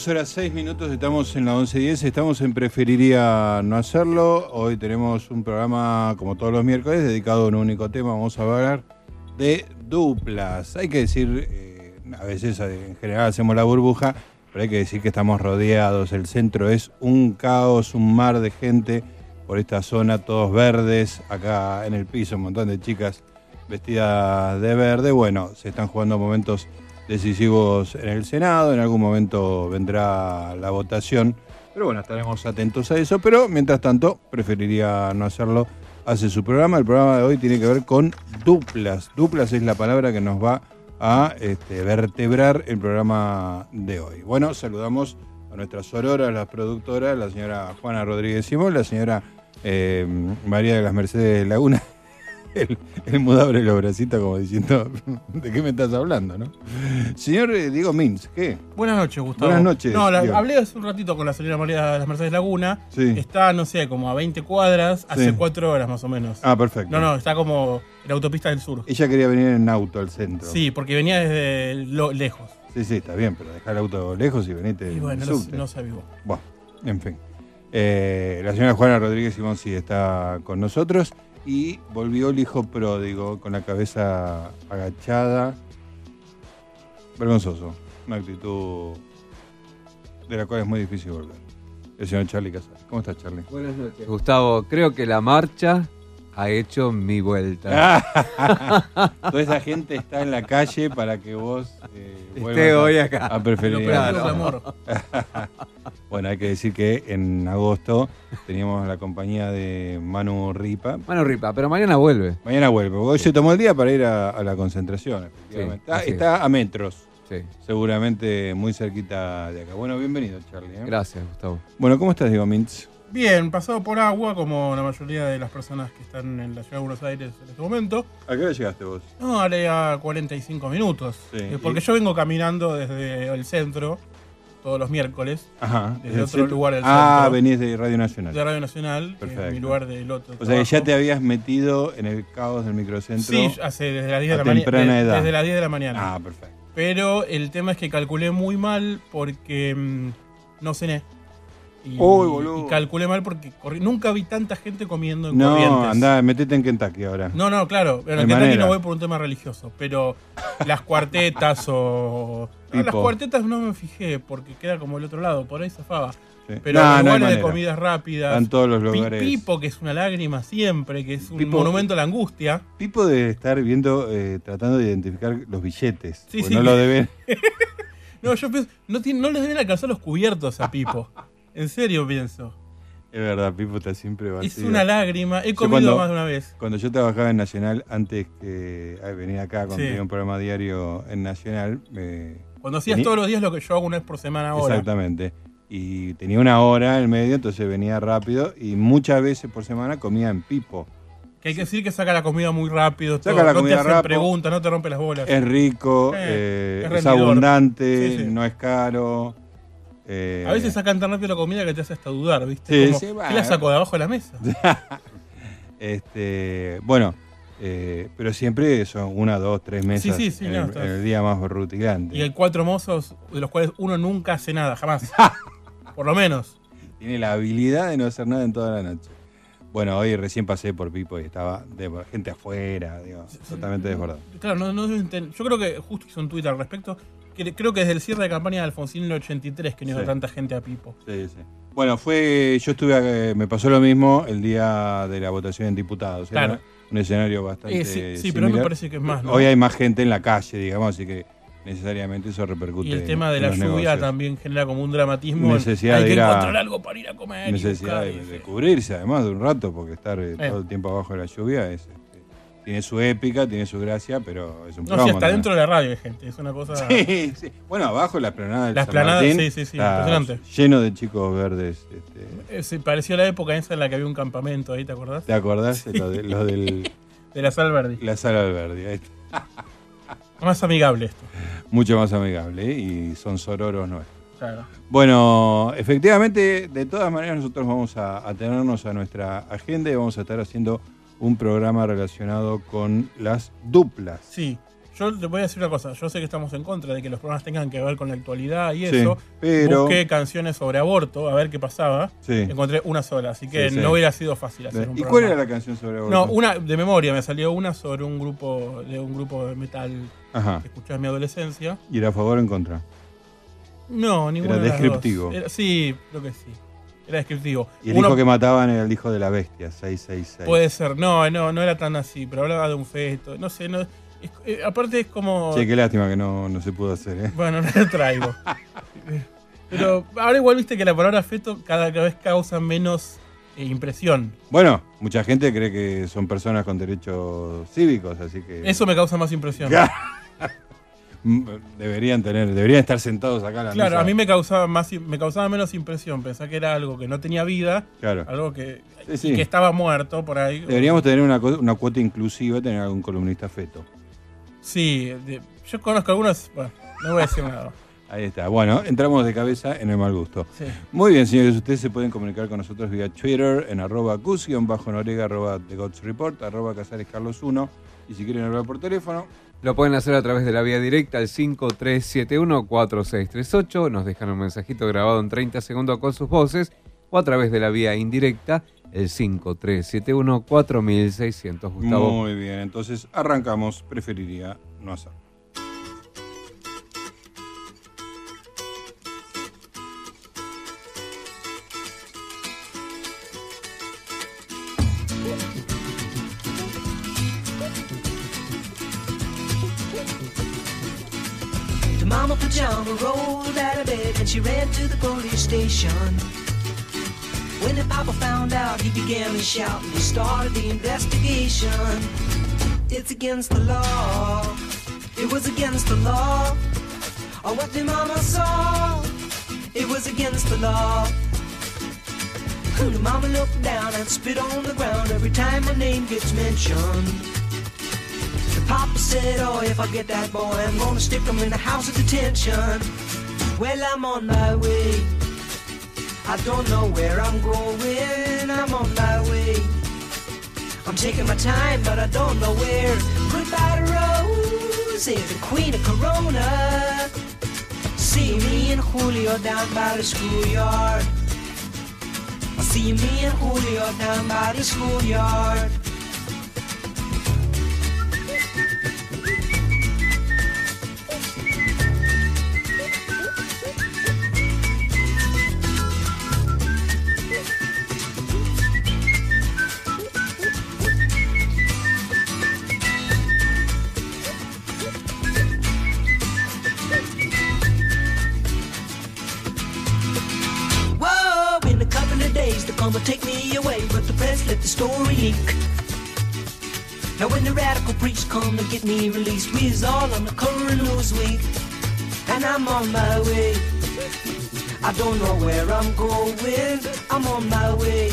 22 horas 6 minutos. Estamos en la 11.10. Estamos en Preferiría No Hacerlo. Hoy tenemos un programa, como todos los miércoles, dedicado a un único tema. Vamos a hablar de duplas. Hay que decir, eh, a veces eh, en general hacemos la burbuja, pero hay que decir que estamos rodeados. El centro es un caos, un mar de gente por esta zona, todos verdes. Acá en el piso, un montón de chicas vestidas de verde. Bueno, se están jugando momentos decisivos en el Senado, en algún momento vendrá la votación, pero bueno, estaremos atentos a eso, pero mientras tanto preferiría no hacerlo, hace su programa, el programa de hoy tiene que ver con duplas, duplas es la palabra que nos va a este, vertebrar el programa de hoy. Bueno, saludamos a nuestras sororas, las productoras, la señora Juana Rodríguez Simón, la señora eh, María de las Mercedes Laguna, el, el mudable los bracitos como diciendo, ¿de qué me estás hablando, no? Señor eh, Diego Mins, ¿qué? Buenas noches, Gustavo. Buenas noches, No, la- Diego. hablé hace un ratito con la señora María de las Mercedes Laguna. Sí. Está, no sé, como a 20 cuadras, hace Sí. cuatro horas más o menos. Ah, perfecto. no, no, está como en la autopista del sur. Ella quería venir en auto al centro. Sí, porque venía desde lo lejos. Sí, sí, está bien, pero dejar el auto lejos y venite Y en bueno, el no, subte. no se avivó. Bueno, en fin. Eh, la señora Juana Rodríguez Simón sí está con nosotros y volvió el hijo pródigo con la cabeza agachada. Vergonzoso. Una actitud de la cual es muy difícil volver. El señor Charlie Casares. ¿Cómo estás, Charlie? Buenas noches. Gustavo, creo que la marcha ha hecho mi vuelta. Toda esa gente está en la calle para que vos eh, Esté vuelvas a- hoy acá. a preferir. Claro. amor. Bueno, hay que decir que en agosto teníamos la compañía de Manu Ripa. Mano ripa, pero mañana vuelve. Mañana vuelve, porque hoy se tomó el día para ir a, a la concentración. efectivamente. Sí, está así está a metros, Sí. seguramente muy cerquita de acá. Bueno, bienvenido, Charlie. ¿eh? Gracias, Gustavo. Bueno, ¿cómo estás, Diego Mintz? Bien, pasado por agua, como la mayoría de las personas que están en la ciudad de Buenos Aires en este momento. ¿A qué hora llegaste vos? No, haré a 45 minutos. Sí, Eh, Porque y- yo vengo caminando desde el centro todos los miércoles, Ajá. Desde ¿del otro centro? lugar del Ah, centro. venís de Radio Nacional. de Radio Nacional, que es Perfecto. mi lugar del otro. O sea que ya te habías metido en el caos del microcentro. Sí, hace desde las 10 a de la mañana. edad. Desde las 10 de la mañana. Ah, perfecto. Pero el tema es que calculé muy mal porque mm, no cené. Y, Uy, boludo. y calculé mal porque corri- nunca vi tanta gente comiendo en No, Corrientes. anda, metete en Kentucky ahora. No, no, claro. Pero en Kentucky manera. no voy por un tema religioso. Pero las cuartetas o. No, las cuartetas no me fijé porque queda como el otro lado. Por ahí zafaba. Sí. Pero No, no lugares de comidas rápidas. Están todos los lugares. Pipo, que es una lágrima siempre, que es un Pipo- monumento a la angustia. Pipo debe estar viendo, eh, tratando de identificar los billetes. Sí, sí. No lo deben. No, yo pienso, no, no les deben alcanzar los cubiertos a Pipo. En serio pienso. Es verdad, Pipo está siempre vacío. Es una lágrima. He comido cuando- más de una vez. Cuando yo trabajaba en Nacional, antes que eh, venir acá, cuando Sí. tenía un programa diario en Nacional, me- Cuando hacías todos los días lo que yo hago una vez por semana ahora. exactamente. Y tenía una hora en el medio, entonces venía rápido y muchas veces por semana comía en Pipo. Que hay que decir que saca la comida muy rápido. Saca todo, la no comida te hace rápido. preguntas, no te rompe las bolas. Es rico, Eh, eh, es abundante, Sí, sí. no es caro. Eh, A veces sacan tan rápido la comida que te hace hasta dudar, ¿viste? Sí, Como, sí, ¿Qué la saco de abajo de la mesa? Este, bueno, eh, pero siempre son una, dos, tres mesas sí, sí, en, no, el, en el día más rutilante. Y hay cuatro mozos de los cuales uno nunca hace nada, jamás. Por lo menos. Tiene la habilidad de no hacer nada en toda la noche. Bueno, hoy recién pasé por Pipo y estaba de, gente afuera, digo, totalmente desbordado. Claro, no, no yo creo que justo hizo un tweet al respecto. Creo que desde el cierre de campaña de Alfonsín en el 83 que no iba Sí. tanta gente a Pipo. Sí, sí. Bueno, fue, yo estuve, eh, me pasó lo mismo el día de la votación en diputados. Era Claro. un escenario bastante Eh, sí, sí, pero me parece que es más, ¿no? Hoy hay más gente en la calle, digamos, así que necesariamente eso repercute. Y el tema en de la lluvia negocios. también genera como un dramatismo. Necesidad Hay de que ir a- encontrar algo para ir a comer. y Necesidad buscar, de, cubrirse, además, de un rato, porque estar eh, todo el tiempo abajo de la lluvia es, tiene su épica, tiene su gracia, pero es un No, sí, plomo hasta dentro de la radio hay gente. Es una cosa. Sí, sí. Bueno, abajo la esplanada del La esplanada, Martín sí, sí, sí, impresionante. Lleno de chicos verdes. este, Eh, pareció la época esa en la que había un campamento ahí, ¿te acordás? ¿Te acordás? de Lo, de, lo del De la Sal Verdi. la sala del verde. ahí está. Más amigable esto. Mucho más amigable ¿eh? y son sororos nuestros. Claro. Bueno, efectivamente, de todas maneras nosotros vamos a atenernos a nuestra agenda y vamos a estar haciendo un programa relacionado con las duplas. Sí. Yo te voy a decir una cosa. Yo sé que estamos en contra de que los programas tengan que ver con la actualidad y Sí, eso. pero- Busqué canciones sobre aborto, a ver qué pasaba. Sí. Encontré una sola, así que Sí, no hubiera sido fácil hacer un ¿Y programa. cuál era la canción sobre aborto? No, una de memoria, me salió una sobre un grupo de un grupo de metal Ajá. que escuché en mi adolescencia. ¿Y era a favor o en contra? No, ninguna Era de las dos. descriptivo. Era- sí, creo que sí. Era descriptivo. Y el Uno- hijo que mataban era el hijo de la bestia, 666. Puede ser, no, no, no era tan así, pero hablaba de un feto, no sé, no, es- eh, aparte es como... Che, qué lástima que no, no se pudo hacer, ¿eh? Bueno, no lo traigo. pero ahora igual viste que la palabra feto cada vez causa menos eh, impresión. Bueno, mucha gente cree que son personas con derechos cívicos, así que... Eso me causa más impresión. Deberían tener, deberían estar sentados acá a la Claro, mesa. a mí me causaba más me causaba menos impresión pensar que era algo que no tenía vida, Claro. algo que, Sí, y sí. que estaba muerto por ahí. Deberíamos tener una, una cuota inclusiva, tener algún columnista feto. Sí, de- yo conozco algunos, bueno, no voy a decir nada. Ahí está. Bueno, entramos de cabeza en el mal gusto. Sí. Muy bien, señores, ustedes se pueden comunicar con nosotros vía Twitter en arroba bajo norega arroba The Gods Report, arroba Casares Carlos 1. Y si quieren hablar por teléfono, Lo pueden hacer a través de la vía directa al 5371-4638. Nos dejan un mensajito grabado en 30 segundos con sus voces. O a través de la vía indirecta, el 5371-4600. Gustavo. muy bien. Entonces arrancamos, preferiría no hacer. Mama pajama rolled out of bed and she ran to the police station. When the papa found out, he began to shout and he started the investigation. It's against the law. It was against the law. Or what the mama saw. It was against the law. The mama looked down and spit on the ground every time my name gets mentioned. Papa said, Oh, if I get that boy, I'm gonna stick him in the house of detention. Well, I'm on my way. I don't know where I'm going. I'm on my way. I'm taking my time, but I don't know where. Goodbye to Rosie, the queen of Corona. See me and Julio down by the schoolyard. See me and Julio down by the schoolyard. Me released, we's all on the news week, and I'm on my way. I don't know where I'm going, I'm on my way.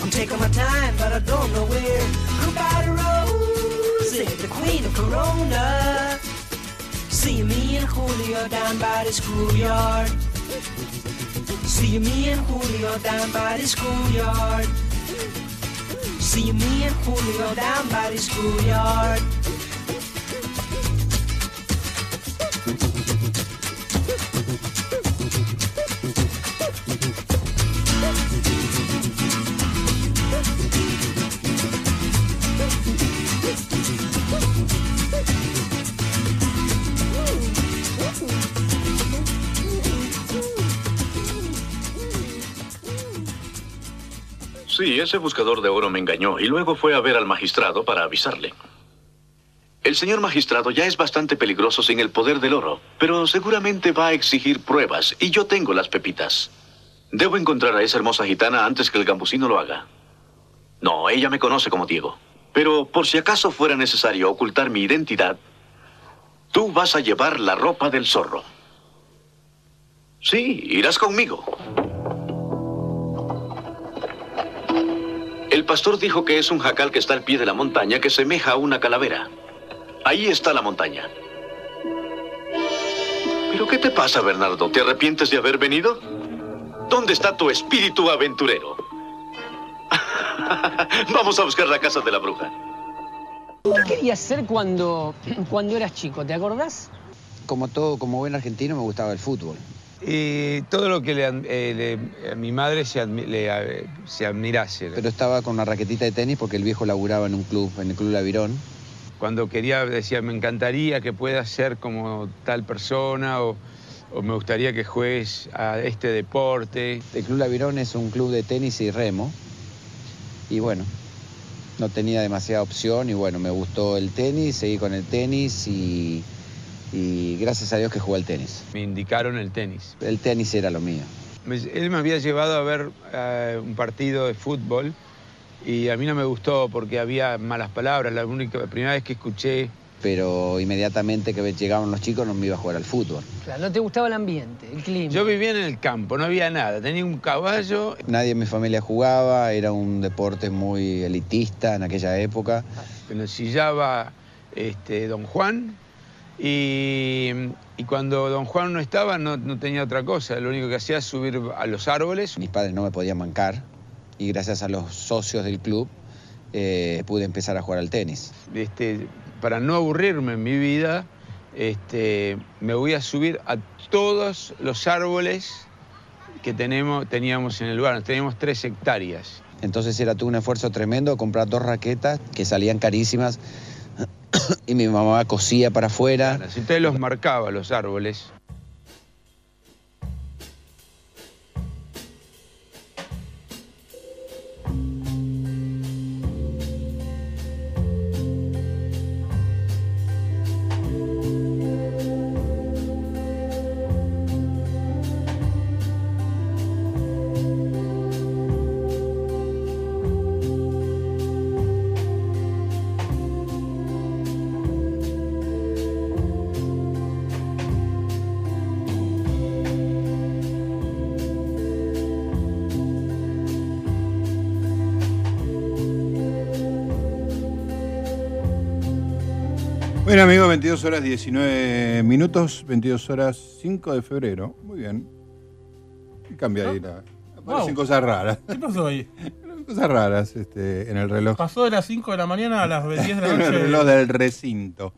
I'm taking my time, but I don't know where. Goodbye to Rosie, the queen of Corona. See you, me and Julio down by the schoolyard. See you me and Julio down by the schoolyard. See you me and Julio down by the schoolyard. Sí, ese buscador de oro me engañó y luego fue a ver al magistrado para avisarle. El señor magistrado ya es bastante peligroso sin el poder del oro, pero seguramente va a exigir pruebas y yo tengo las pepitas. Debo encontrar a esa hermosa gitana antes que el gambusino lo haga. No, ella me conoce como Diego. Pero por si acaso fuera necesario ocultar mi identidad, tú vas a llevar la ropa del zorro. Sí, irás conmigo. El pastor dijo que es un jacal que está al pie de la montaña que semeja a una calavera. Ahí está la montaña. ¿Pero qué te pasa, Bernardo? ¿Te arrepientes de haber venido? ¿Dónde está tu espíritu aventurero? Vamos a buscar la casa de la bruja. ¿Qué querías ser cuando, cuando eras chico? ¿Te acordás? Como todo, como buen argentino, me gustaba el fútbol. Y todo lo que le, eh, le- a mi madre se, admi- le, eh, se admirase. Pero estaba con una raquetita de tenis porque el viejo laburaba en un club, en el Club Lavirón. Cuando quería, decía, me encantaría que puedas ser como tal persona o, o me gustaría que juegues a este deporte. El Club Lavirón es un club de tenis y remo. Y bueno, no tenía demasiada opción y bueno, me gustó el tenis, seguí con el tenis y, y gracias a Dios que jugué al tenis. Me indicaron el tenis. El tenis era lo mío. Me- él me había llevado a ver eh, un partido de fútbol y a mí no me gustó porque había malas palabras. La única la primera vez que escuché Pero inmediatamente que llegaban los chicos no me iba a jugar al fútbol. Claro, no te gustaba el ambiente, el clima. Yo vivía en el campo, no había nada. Tenía un caballo. Nadie en mi familia jugaba, era un deporte muy elitista en aquella época. sillaba este, don Juan. Y, y cuando don Juan no estaba, no, no tenía otra cosa. Lo único que hacía es subir a los árboles. Mis padres no me podían bancar y gracias a los socios del club eh, pude empezar a jugar al tenis. Este, para no aburrirme en mi vida, este, me voy a subir a todos los árboles que tenemos, teníamos en el lugar. Teníamos tres hectáreas. Entonces era todo un esfuerzo tremendo comprar dos raquetas que salían carísimas y mi mamá cosía para afuera. Entonces los marcaba los árboles. 22 horas 19 minutos, 22 horas 5 de febrero. Muy bien. ¿Qué cambia ahí? La... Aparecen Wow. cosas raras. ¿Qué pasó ahí? Cosas raras este, en el reloj. Pasó de las 5 de la mañana a las 10 de la en el noche. reloj del recinto.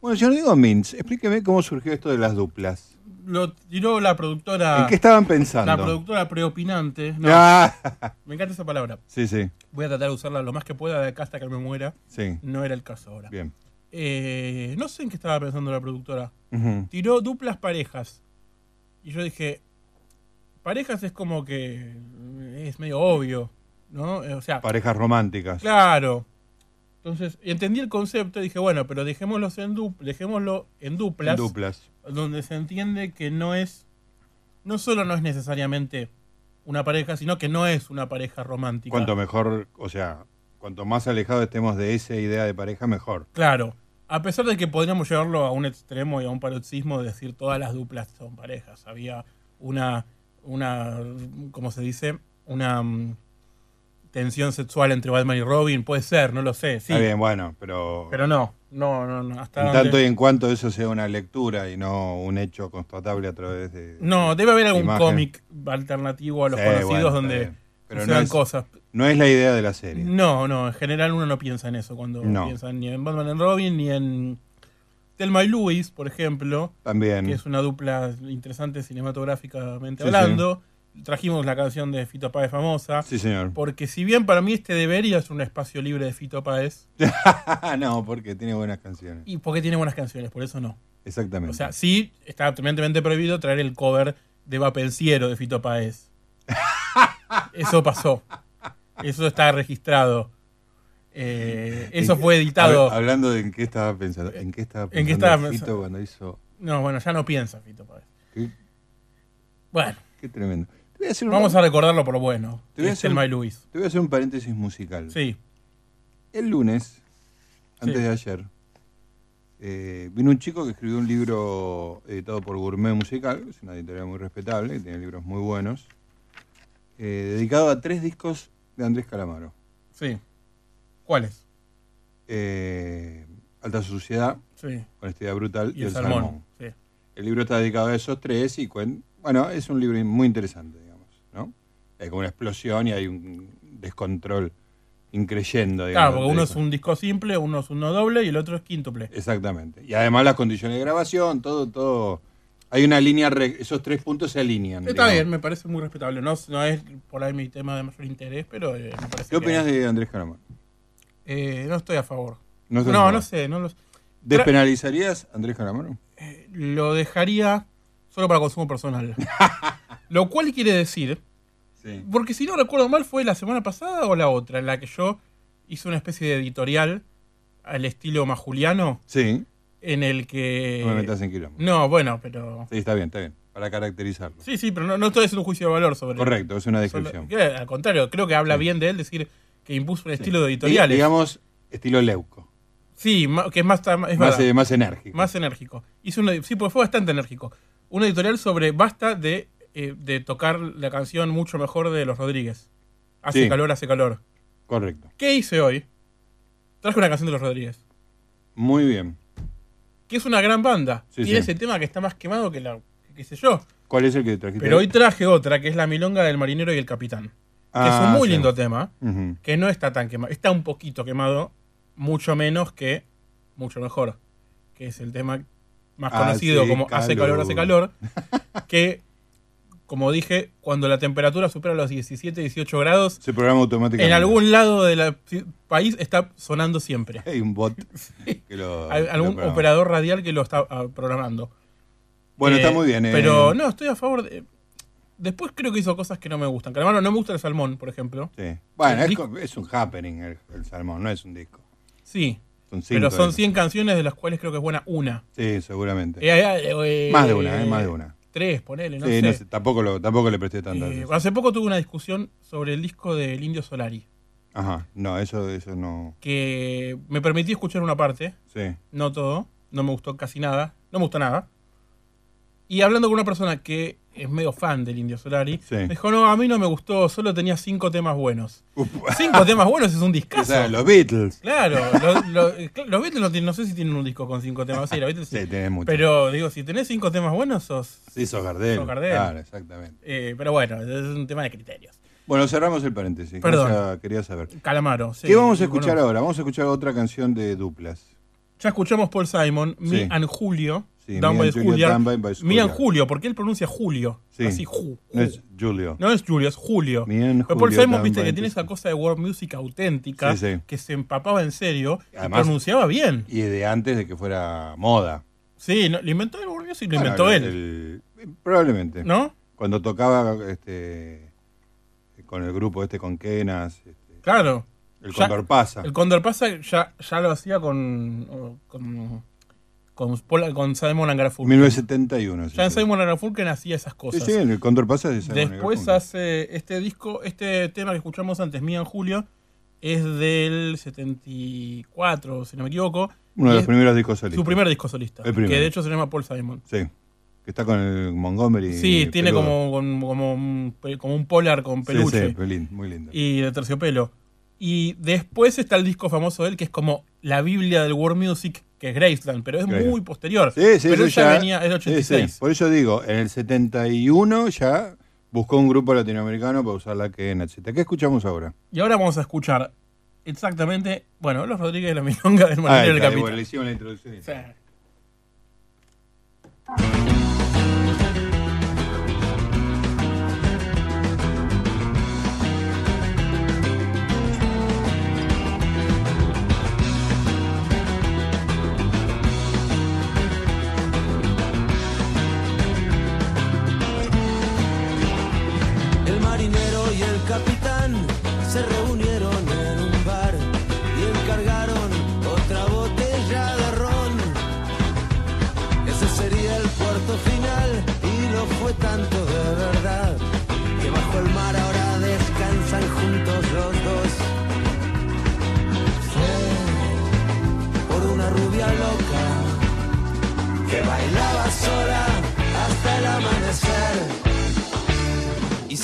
Bueno, señor Diego Mintz, explíqueme cómo surgió esto de las duplas. Lo tiró la productora. ¿En qué estaban pensando? La productora preopinante. No, Ah, Me encanta esa palabra. sí, sí, Voy a tratar de usarla lo más que pueda de acá hasta que me muera. sí. No era el caso ahora. Bien. Eh, no sé en qué estaba pensando la productora. Tiró duplas parejas. Y yo dije, parejas es como que es medio obvio, ¿no? Eh, O sea, Parejas románticas. claro. Entonces, entendí el concepto y dije, bueno, pero dejémoslo en, dejémoslo en duplas, Duplas. donde se entiende que no es, no solo no es necesariamente una pareja, sino que no es una pareja romántica. Cuanto mejor, o sea, cuanto más alejado estemos de esa idea de pareja, mejor. Claro. A pesar de que podríamos llevarlo a un extremo y a un paroxismo de decir todas las duplas son parejas. Había una, una, ¿cómo se dice? Una, mm, tensión sexual entre Batman y Robin, puede ser, no lo sé, sí. Está bien, bueno, pero, Pero no, no, no, no. Hasta en donde- tanto y en cuanto eso sea una lectura y no un hecho constatable a través de... No, debe haber algún cómic alternativo a los Sí, conocidos bueno, donde. Pero no es- cosas. No es la idea de la serie. No, no, en general uno no piensa en eso cuando No. piensa ni en Batman and Robin ni en Thelma y Louise, por ejemplo, También. que es una dupla interesante cinematográficamente Sí, hablando. Trajimos la canción de Fito Páez famosa. Sí, señor. Porque si bien para mí este debería ser un espacio libre de Fito Páez, no, porque tiene buenas canciones. y porque tiene buenas canciones, por eso no. Exactamente. O sea, sí está tremendamente prohibido traer el cover de Vapenciero de Fito Páez. Eso pasó. Eso está registrado. Eh, eso ¿En fue editado. hab- hablando de en qué estaba pensando. ¿En qué estaba pensando ¿En qué estaba Fito pensando? cuando hizo... No, bueno, ya no piensa Fito Páez. Qué, Bueno, qué tremendo. Te voy a hacer un- vamos a recordarlo por lo bueno. Te voy a hacer Thelma un- y Luis. Te voy a hacer un paréntesis musical. Sí. El lunes, antes Sí. de ayer, eh, vino un chico que escribió un libro editado por Gourmet Musical, que es una editorial muy respetable, que tiene libros muy buenos, eh, dedicado a tres discos de Andrés Calamaro. Sí. ¿Cuáles? Eh, Alta Suciedad, Sí. Honestidad Brutal y, Y el El salmón. Salmón. Sí. El libro está dedicado a esos tres y bueno, es un libro muy interesante, digamos, ¿no? Hay como una explosión y hay un descontrol increyendo, digamos. Claro, porque uno es un disco simple, uno es uno doble y el otro es quíntuple. Exactamente. Y además las condiciones de grabación, todo, todo. Hay una línea, re- esos tres puntos se alinean. Está digamos. bien, me parece muy respetable. No, no es por ahí mi tema de mayor interés, pero eh, me parece ¿Qué opinas de Andrés Calamaro? Eh, no estoy a favor. No no, no sé. No lo, ¿Despenalizarías a Andrés Calamaro? lo dejaría solo para consumo personal. lo cual quiere decir, Sí. porque si no recuerdo mal, fue la semana pasada o la otra, en la que yo hice una especie de editorial al estilo majuliano, Sí. En el que... No me metas en quilombo. No, bueno, pero... Sí, está bien, está bien. Para caracterizarlo. Sí, sí, pero no, no estoy haciendo un juicio de valor sobre Correcto, es una descripción. al contrario, creo que habla Sí. bien de él decir que impuso un estilo de Di- editoriales. Digamos, estilo Leuco. sí, que es más, es Más, eh, más enérgico. más enérgico. Hizo una, sí, porque fue bastante enérgico. Un editorial sobre basta de, eh, de tocar la canción mucho mejor de los Rodríguez. Hace Sí. calor, hace calor. Correcto. ¿Qué hice hoy? Traje una canción de los Rodríguez. Muy bien. Que es una gran banda. Sí, Tiene sí. ese tema que está más quemado que la. qué sé yo. ¿Cuál es el que trajiste? Pero hoy traje otra, que es la milonga del marinero y el capitán. Que es un Ah, muy sí. lindo tema. Que no está tan quemado. Está un poquito quemado, mucho menos que mucho mejor. Que es el tema más conocido como Hace calor. hace calor. Que, como dije, cuando la temperatura supera los 17, 18 grados, Se programa automáticamente. en algún lado del país está sonando siempre. Hay un bot que lo. Hay algún operador radial que lo está ah, programando. Bueno, Eh, está muy bien. eh. Pero no, estoy a favor de. Después creo que hizo cosas que no me gustan. Calamaro no me gusta el salmón, por ejemplo. Sí. Bueno, es, un happening el, el salmón, no es un disco. Sí, Son pero son de- 100 canciones de las cuales creo que es buena una. Sí, seguramente. Eh, eh, eh, Más de una, eh, más de una. Tres, ponele, no sí, sé. no sé, tampoco, lo, tampoco le presté tanta Eh, hace poco tuve una discusión sobre el disco del Indio Solari, Ajá, no, eso, eso no. que me permití escuchar una parte, Sí. no todo, no me gustó casi nada, no me gustó nada. Y hablando con una persona que es medio fan del Indio Solari, Sí. me dijo, no, a mí no me gustó, solo tenía cinco temas buenos. Cinco temas buenos es un O discazo. sea, los Beatles. Claro, lo- lo- cl- los Beatles no, tienen- no sé si tienen un disco con cinco temas, sí, los Beatles sí. Sí, tenés mucho. Pero digo, si tenés cinco temas buenos, sos... sí, sos Gardel. sos Gardel. Claro, exactamente. eh, pero bueno, es un tema de criterios. Bueno, cerramos el paréntesis. Perdón. Quería- Quería saber. Calamaro. sí, ¿Qué vamos a escuchar bueno. ahora? Vamos a escuchar otra canción de duplas. Ya escuchamos Paul Simon, Me Sí. and Julio, Sí, Down Me by and Julia. Down by- Me and. Julio, porque él pronuncia Julio. Sí. Así, ju, No es Julio. No es Julio, es Julio. Me and Pero Paul Julio, Simon, viste, que tiene esa cosa de world music auténtica, Sí, sí. que se empapaba en serio Además- y pronunciaba bien. Y de antes de que fuera moda. Sí, no, lo inventó el world music, lo Bueno, inventó él. el- probablemente. ¿No? Cuando tocaba este, con el grupo este con Kenas, este, Claro. El Ya- Condor pasa. El Condor pasa ya, ya lo hacía con. con. con, con Simon and Garfunkel. 1971. sí, Ya en sí. Simon Garfunkel hacía esas Sí, cosas. sí, en el Condor pasa de Simon Después hace este disco, este tema que escuchamos antes, Mía en Julio, es del 74, si no me equivoco. Uno de los es primeros discos solistas. Su primer disco solista. El. Que de hecho se llama Paul Simon. Sí. que está con el Montgomery. Sí, tiene como, como, como un, polar con Sí, peluche. sí, lindo, muy lindo. y de terciopelo. Y después está el disco famoso de él, que es como la Biblia del world music, que es Graceland, pero es muy posterior. Sí, sí, pero eso ya venía, es del sí, 86. sí. Por eso digo, en el 71 ya buscó un grupo latinoamericano para usar la que Nacheta. ¿Qué escuchamos ahora? Y ahora vamos a escuchar exactamente, bueno, los Rodríguez de la Milonga del Marinero del Capitán. bueno, le hicimos la introducción. Capitán se reunieron en un bar y encargaron otra botella de ron. Ese sería el puerto final y lo fue tanto de verdad que bajo el mar ahora descansan juntos los dos. Fue por una rubia loca que bailaba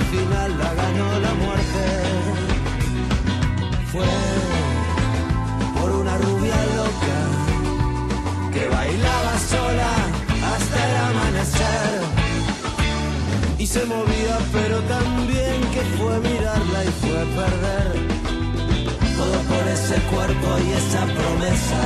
Al final la ganó la muerte. Fue por una rubia loca que bailaba sola hasta el amanecer. Y se movía, pero también que fue mirarla y fue perder. Todo por ese cuerpo y esa promesa.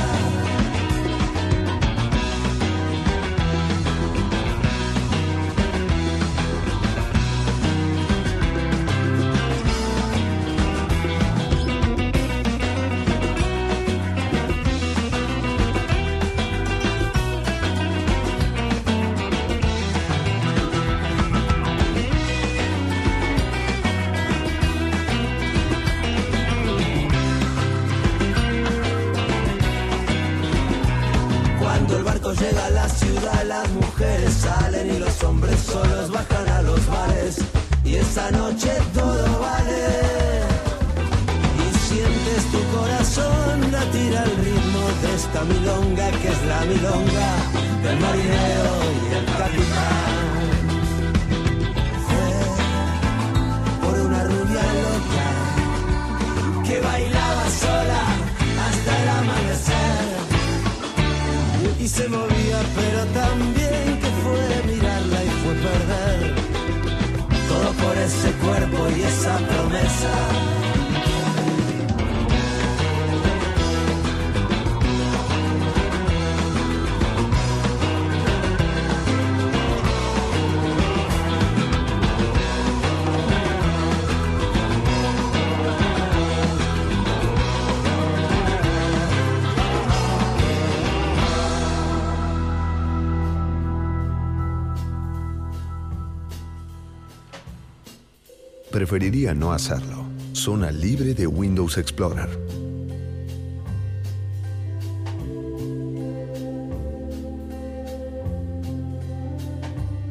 Preferiría no hacerlo. Zona libre de Windows Explorer.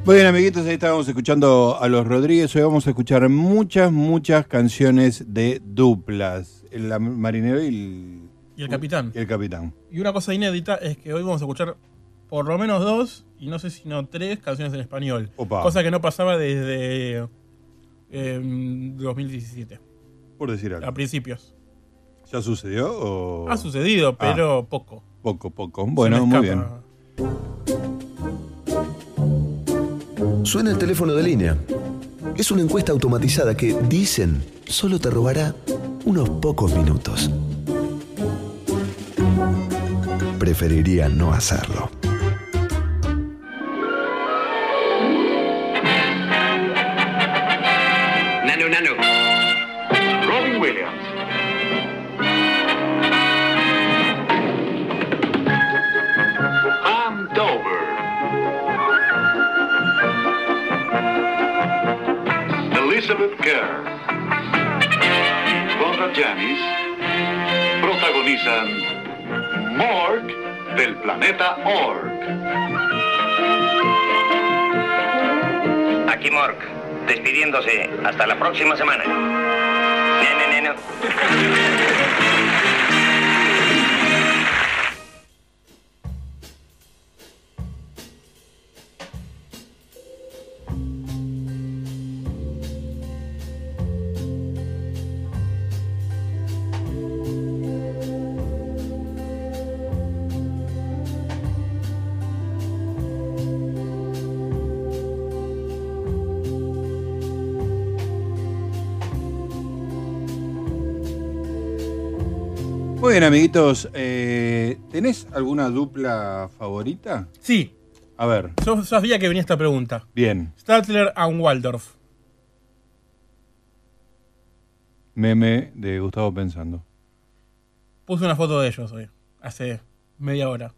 Muy bien, amiguitos, ahí estábamos escuchando a los Rodríguez. Hoy vamos a escuchar muchas, muchas canciones de duplas. El marinero y el, Y el capitán. y el capitán. Y una cosa inédita es que hoy vamos a escuchar por lo menos dos, y no sé si no tres, canciones en español. Opa. Cosa que no pasaba desde eh, 2017, Por decir algo. a principios. ¿Ya sucedió o...? Ha sucedido, pero poco. Poco, poco. Bueno, muy bien. Suena el teléfono de línea. Es una encuesta automatizada que, dicen, solo te robará unos pocos minutos. Preferiría no hacerlo. Elizabeth Kerr. Conrad Janis protagonizan Morg del planeta Org. Aquí Mork, despidiéndose. Hasta la próxima semana. Amiguitos. eh, ¿Tenés alguna dupla favorita? Sí, A ver, yo sabía que venía esta pregunta. bien. Statler and Waldorf. Meme de Gustavo Pensando. Puse una foto de ellos hoy, hace media hora.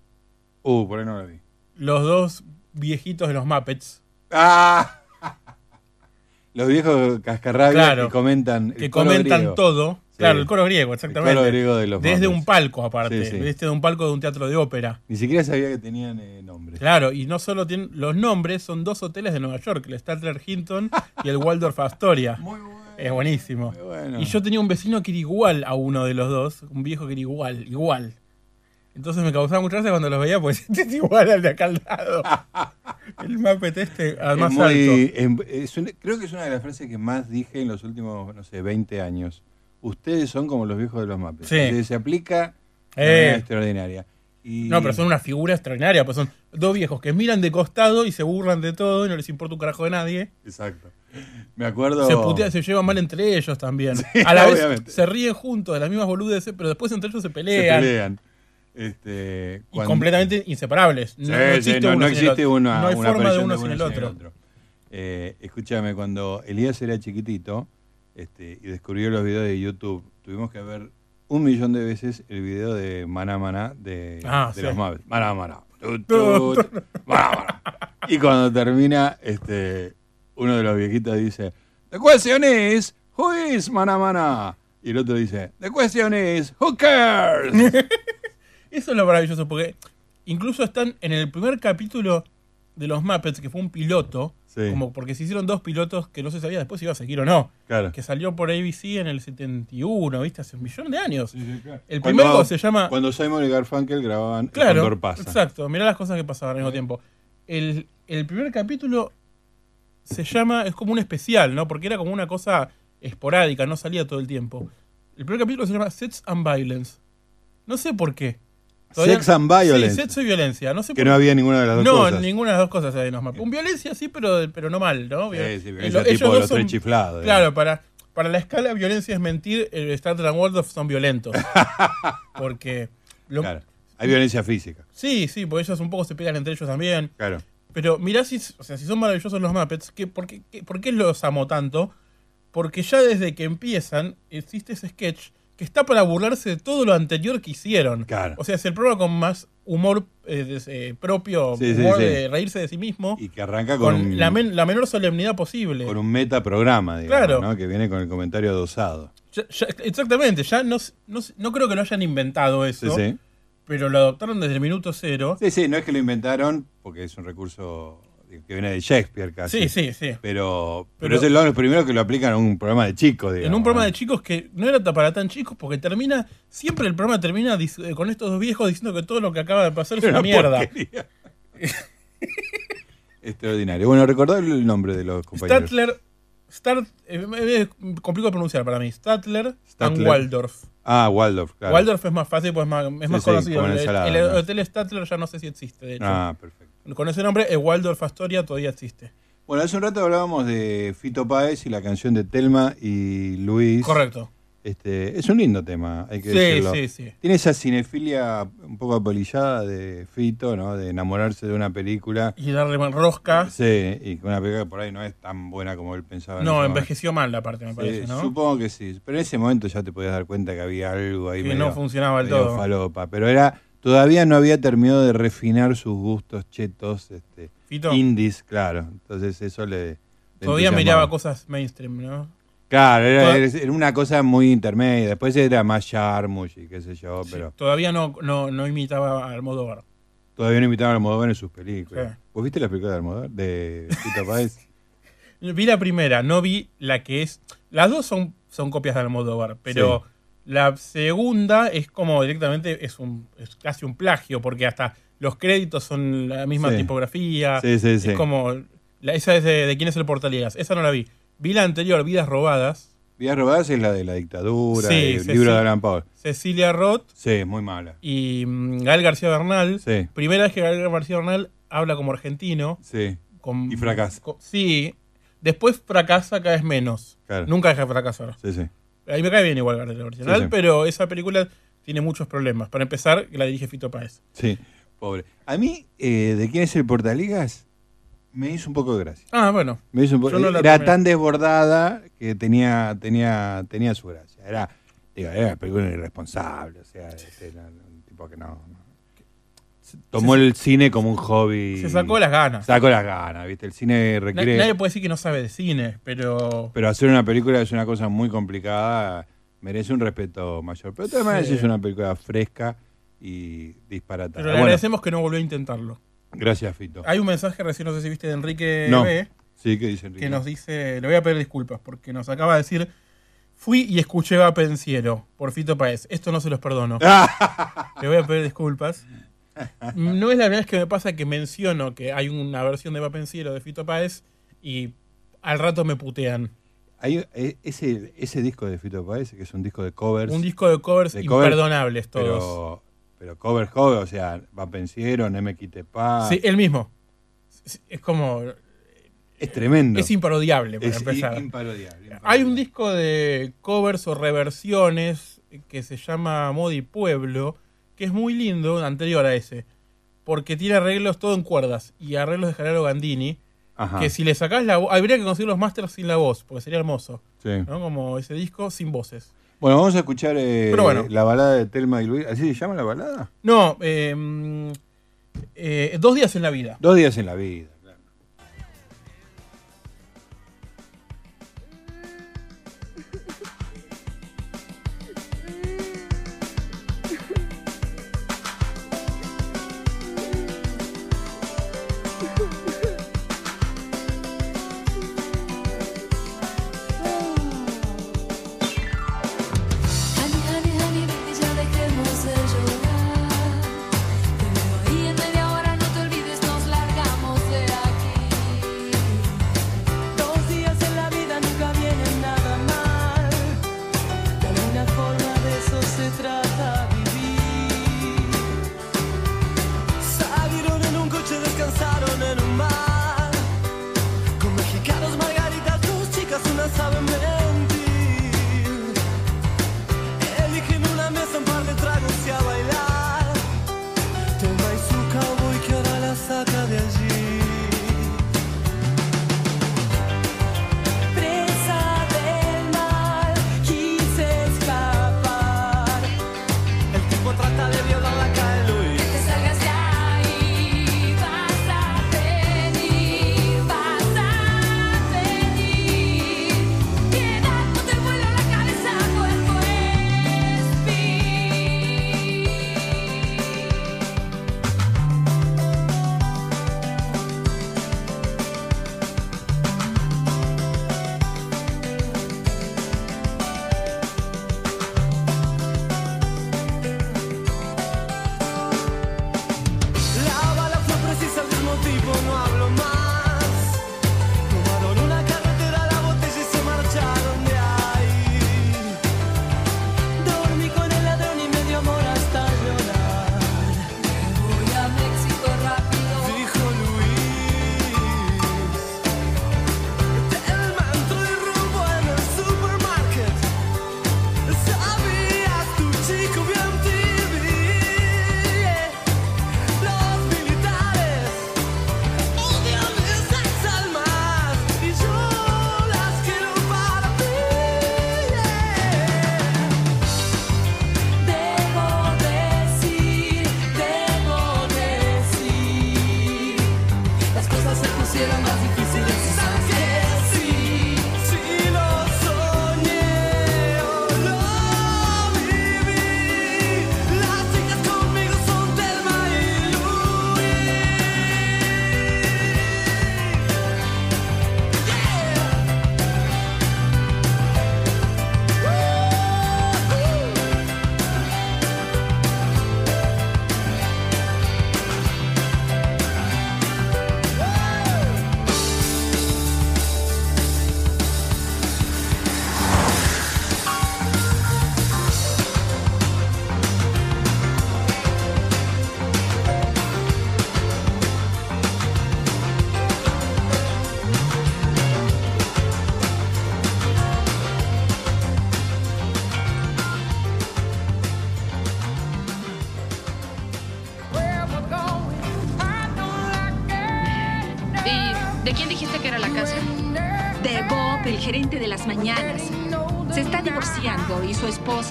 Uh, por ahí no la vi. Los dos viejitos de los Muppets. ¡Ah! Los viejos cascarrabias Claro, que comentan. el que comentan griego. todo. Claro, el coro griego, exactamente. El coro griego de los Desde un palco, aparte. Sí, sí. Desde un palco de un teatro de ópera. Ni siquiera sabía que tenían eh, nombres. Claro, y no solo tienen. Los nombres son dos hoteles de Nueva York: el Statler Hinton y el Waldorf Astoria. Muy bueno. Es buenísimo. Muy bueno. Y yo tenía un vecino que era igual a uno de los dos, un viejo que era igual, igual. Entonces me causaba mucha gracia cuando los veía, pues este es igual al de acá al lado. El Muppet este, al Es muy- alto. em- es creo que es una de las frases que más dije en los últimos, no sé, 20 años. Ustedes son como los viejos de los Muppets. Sí. Se, aplica de Eh. manera extraordinaria. Y- No, pero son una figura extraordinaria, pues son dos viejos que miran de costado y se burlan de todo y no les importa un carajo de nadie. Exacto. Me acuerdo. Se putean, se llevan mal entre ellos también. a la obviamente. vez se ríen juntos de las mismas boludeces, pero después entre ellos se Se pelean. pelean. Este, Y completamente inseparables. No, Sí, no sí, existe no, uno no existe una, No hay una forma de uno sin el otro. Eh, escúchame, cuando Elías era chiquitito este, y descubrió los videos de YouTube, tuvimos que ver un millón de veces el video de Maná Maná de, Ah, de sí. los Muppets. Maná Maná. Tut, tut, Maná Maná. Y cuando termina, este, uno de los viejitos dice, The question is, who is Maná Maná? Y el otro dice, The question is, who cares? Eso es lo maravilloso, porque incluso están en el primer capítulo de los Muppets, que fue un piloto, Sí. como porque se hicieron dos pilotos que no se sabía después si iba a seguir o no. Claro. Que salió por ABC en el 71, ¿viste? Hace un millón de años. El Cuando- primero se llama. Cuando Simon y Garfunkel grababan El Claro, Pasa. exacto. Mirá las cosas que pasaban al mismo tiempo. El, el primer capítulo se llama, es como un especial, ¿no? Porque era como una cosa esporádica, no salía todo el tiempo. El primer capítulo se llama Sex and Violence. No sé por qué. Sex and Violence. Sí, sexo y violencia. No sé Que por no había ninguna de las dos no, cosas. ninguna de las dos cosas había en. Un violencia sí, pero, pero no mal, ¿no? Sí, sí, Y violencia lo- ellos tipo los tres chiflados, Claro, para, para la escala violencia es mentir, el Statler and Waldorf son violentos. Porque. lo- Claro. Hay violencia física. Sí, sí, porque ellos un poco se pegan entre ellos también. Claro. Pero mirá si, o sea, si son maravillosos los Muppets, ¿qué, por, qué, qué- por qué los amo tanto? Porque ya desde que empiezan existe ese sketch que está para burlarse de todo lo anterior que hicieron. Claro. O sea, es el programa con más humor eh, eh, propio, Sí, humor sí. de reírse de sí mismo, Y que arranca con, con un, la, men- la menor solemnidad posible. con un metaprograma, digamos, Claro. ¿no? que viene con el comentario dosado. Ya- ya- exactamente, ya no, no, no creo que lo hayan inventado eso, sí. pero lo adoptaron desde el minuto cero. Sí, sí, no es que lo inventaron, porque es un recurso que viene de Shakespeare casi. Sí, sí, sí. Pero, pero, Pero- es el- los primeros que lo aplican a un programa de chicos, digamos. En un programa de chicos que no era para tan chicos porque termina, siempre el programa termina eh, con estos dos viejos diciendo que todo lo que acaba de pasar es una mierda. Extraordinario. Bueno, recordad el nombre de los compañeros. Statler, Start, eh, eh, complicado de pronunciar para mí, Statler, Statler. Waldorf. Ah, Waldorf, claro. Waldorf es más fácil, pues es más, es más sí, conocido. el, el hotel Statler ya no sé si existe, de hecho. Ah, perfecto. Con ese nombre, el Waldorf Astoria todavía existe. Bueno, hace un rato hablábamos de Fito Páez y la canción de Telma y Luis. Correcto. Este, es un lindo tema, hay que Sí, decirlo. sí, sí. Tiene esa cinefilia un poco apolillada de Fito, ¿no? De enamorarse de una película. Y darle mal rosca. Sí, y que una película que por ahí no es tan buena como él pensaba. en No, momento. envejeció mal la parte, me Sí, parece, ¿no? Supongo que sí. Pero en ese momento ya te podías dar cuenta que había algo ahí Que medio- no funcionaba del medio todo. falopa. Pero era todavía no había terminado de refinar sus gustos chetos, este, ¿Fito? indies, claro. Entonces eso le, Todavía entusiasmaba. miraba cosas mainstream, ¿no? Claro, era, era una cosa muy intermedia. Después era más Jarmusch y qué sé yo, pero Todavía no, no, no imitaba a Almodóvar. todavía no invitaban a Almodóvar en sus películas. Sí. ¿Vos viste la película de Almodóvar? De Fito Páez. Vi la primera, no vi la que es. Las dos son, son copias de Almodóvar, pero la segunda es como directamente es un es casi un plagio, porque hasta los créditos son la misma Sí. tipografía. Sí, sí, sí. Es como. la- esa es de, de quién es el portalías. Esa no la vi. Vi la anterior, Vidas Robadas. Vidas robadas es la de la dictadura, Sí, el libro de Alan Powell. Cecilia Roth Sí, muy mala. y mm, Gael García Bernal. Sí, Primera vez que Gael García Bernal habla como argentino. sí. Con, Y fracasa. con- sí. Después fracasa cada vez menos. Claro. Nunca deja de fracasar. Sí, sí. A mí me cae bien igual Gael García Bernal, Sí, sí. pero esa película tiene muchos problemas. Para empezar, la dirige Fito Páez. Sí, pobre. A mí, eh, ¿de quién es el Portaligas? Me hizo un poco de gracia. Ah, bueno. Me hizo un po- Yo no la era tan desbordada que tenía, tenía, tenía su gracia. Era, digo, era una película irresponsable. O sea, este, era un tipo que no. no. Tomó Se- el cine como un hobby. Se sacó las ganas. Sacó las ganas, ¿viste? El cine requiere. Nadie puede decir que no sabe de cine, pero. Pero hacer una película es una cosa muy complicada, merece un respeto mayor. Pero Sí. es una película fresca y disparatada. Pero le Bueno, agradecemos que no volvió a intentarlo. gracias, Fito. Hay un mensaje recién, no sé si viste, de Enrique No. B, Sí, ¿qué dice Enrique? que nos dice, le voy a pedir disculpas, porque nos acaba de decir, fui y escuché Va Pensiero por Fito Paez. Esto no se los perdono. le voy a pedir disculpas. No es la primera vez que me pasa que menciono que hay una versión de Va Pensiero de Fito Paez y al rato me putean. Hay, eh, ese, ese disco de Fito Páez, que es un disco de covers. Un disco de covers de covers, imperdonables todos. Pero, pero covers, covers, o sea, Va Pensiero, No me quite paz. Sí, el mismo. Es- como... es tremendo. Es imparodiable, para Es empezar. i- imparodiable. Hay un disco de covers o reversiones que se llama Modi Pueblo, que es muy lindo, anterior a ese, porque tiene arreglos todo en cuerdas y arreglos de Gerardo Gandini, Ajá. que si le sacás la voz, habría que conseguir los masters sin la voz, porque sería hermoso, Sí. ¿no? Como ese disco sin voces. Bueno, vamos a escuchar eh, bueno. la balada de Telma y Luis. ¿Así se llama la balada? No, eh, mm, eh, dos días en la vida. Dos días en la vida.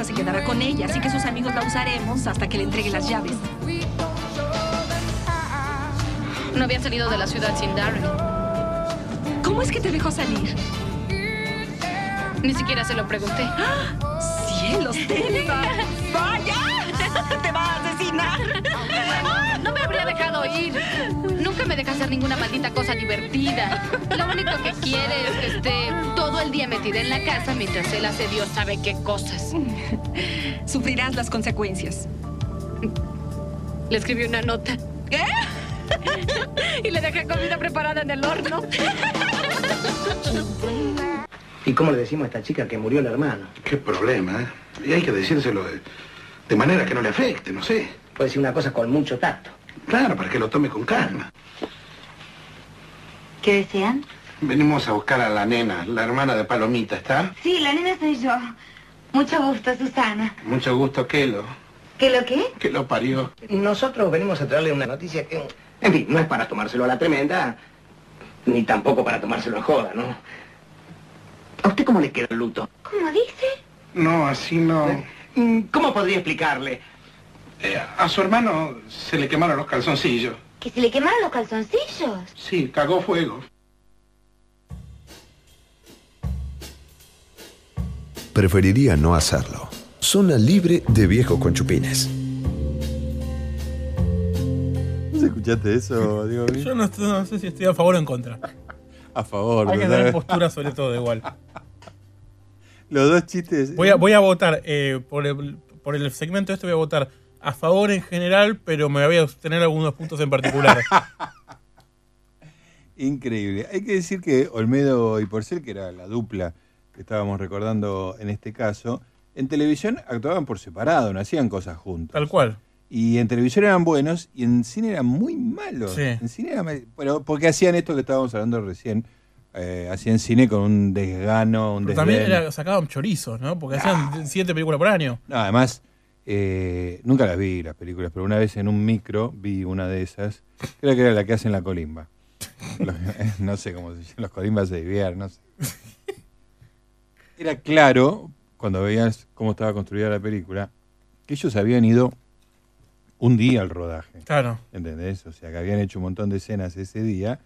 Se quedará con ella, así que sus amigos la usaremos hasta que le entregue las llaves. No había salido de la ciudad sin Darren. ¿Cómo es que te dejó salir? Ni siquiera se lo pregunté. ¡Ah! ¡Cielos, Telma! ¡Vaya! ¡Te va a asesinar! No me habría dejado ir. Nunca me deja hacer ninguna maldita cosa divertida. Lo único que quiere es que esté todo el día metida en la casa mientras él hace Dios sabe qué cosas. Sufrirás las consecuencias. Le escribí una nota. ¿Qué? y le dejé comida preparada en el horno. ¿Y cómo le decimos a esta chica que murió el hermano? Qué problema, ¿eh? Y hay que decírselo de, de manera que no le afecte, no sé. Puede decir una cosa con mucho tacto. Claro, para que lo tome con calma. ¿Qué desean? Venimos a buscar a la nena, la hermana de Palomita, ¿está? Sí, la nena soy yo. Mucho gusto, Susana. Mucho gusto, Kelo. ¿Qué lo qué? Que lo parió. Nosotros venimos a traerle una noticia que, en fin, no es para tomárselo a la tremenda, ni tampoco para tomárselo a joda, ¿no? ¿A usted cómo le queda el luto? ¿Cómo dice? No, así no. ¿Cómo podría explicarle? Eh, a su hermano se le quemaron los calzoncillos. ¿Que se le quemaron los calzoncillos? Sí, cagó fuego. Preferiría no hacerlo. Zona libre de viejo con chupines. ¿Vos escuchaste eso, Diego? Yo no, no sé si estoy a favor o en contra. A favor. Hay que tener postura sobre todo igual. Los dos chistes. Voy a, voy a votar, eh, por, el, por el segmento este voy a votar a favor en general, pero me voy a obtener algunos puntos en particular. Increíble. Hay que decir que Olmedo y Porcel, que era la dupla que estábamos recordando en este caso, en televisión actuaban por separado, no hacían cosas juntos. Tal cual. Y en televisión eran buenos y en cine eran muy malos. Sí. En cine eran mal- bueno, porque hacían esto que estábamos hablando recién. eh, hacían cine con un desgano, un Pero también era, sacaban chorizos, ¿no? Porque hacían siete películas por año. No, además, eh, nunca las vi las películas, pero una vez en un micro vi una de esas. Creo que era la que hacen la colimba. Los- no sé cómo se llama. Los colimbas se divierten, no sé. Era claro, cuando veías cómo estaba construida la película, que ellos habían ido un día al rodaje. Claro. ¿Entendés? O sea, que habían hecho un montón de escenas ese día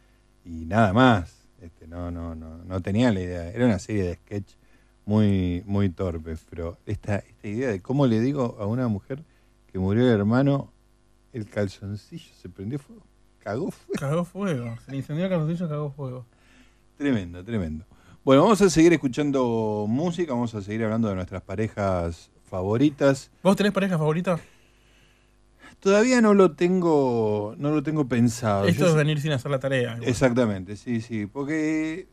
y nada más. Este, no, no, no, no tenían la idea. Era una serie de sketch muy, muy torpes, pero esta, esta idea de cómo le digo a una mujer que murió el hermano, el calzoncillo se prendió fuego, cagó fuego. Cagó fuego. Se le incendió el calzoncillo, cagó fuego. Tremendo, tremendo. Bueno, vamos a seguir escuchando música, vamos a seguir hablando de nuestras parejas favoritas. ¿Vos tenés pareja favorita? Todavía no lo tengo, no lo tengo pensado. Esto Yo es venir sin hacer la tarea. igual. Exactamente, sí, sí. Porque.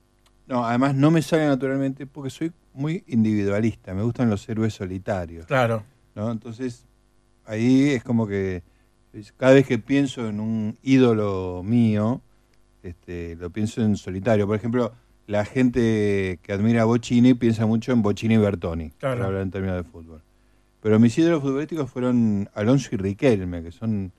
No, además no me sale naturalmente porque soy muy individualista. Me gustan los héroes solitarios. Claro. ¿no? Entonces, ahí es como que. Cada vez que pienso en un ídolo mío, este, lo pienso en solitario. Por ejemplo, la gente que admira a Bocini piensa mucho en Bocini y Bertoni, Claro. para hablar en términos de fútbol. Pero mis ídolos futbolísticos fueron Alonso y Riquelme, que son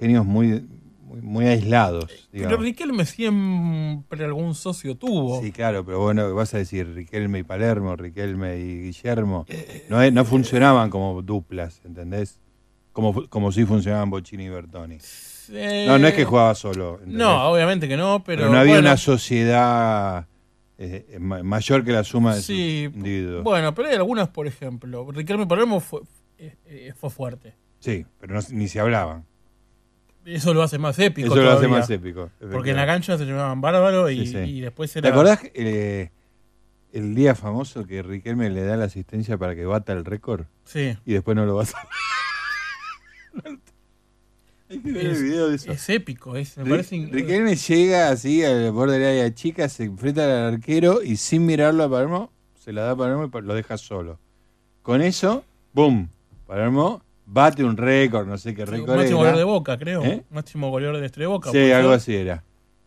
genios muy, muy, muy aislados. Pero digamos. Riquelme siempre algún socio tuvo. Sí, claro, pero bueno, vas a decir Riquelme y Palermo, Riquelme y Guillermo. No, es- no funcionaban como duplas, ¿entendés? Como, como sí funcionaban Bocini y Bertoni. Eh, No, no es que jugaba solo. ¿entendés? No, obviamente que no, pero. Pero no había bueno, una sociedad eh, eh, ma- mayor que la suma de Sí, sus individuos. Bueno, pero hay algunas, por ejemplo. Riquelme Palermo fue, eh, eh, fue fuerte. Sí, pero no- ni se hablaban. Eso lo hace más épico. Eso lo hace más épico, Porque en la cancha se llamaban bárbaro y, Sí, sí. y después era. ¿Te acordás eh, el día famoso que Riquelme le da la asistencia para que bata el récord? Sí. Y después no lo bata. Hay que ver el Es- video de eso. Es épico, es, me parece. Riquelme llega así al borde del área chica, se enfrenta al arquero y sin mirarlo a Palermo, se la da a Palermo y lo deja solo. Con eso, ¡boom! Palermo bate un récord, no sé qué récord máximo goleador de boca, creo. ¿Eh? Máximo goleador de de boca. Sí, ¿puede algo ser? así era.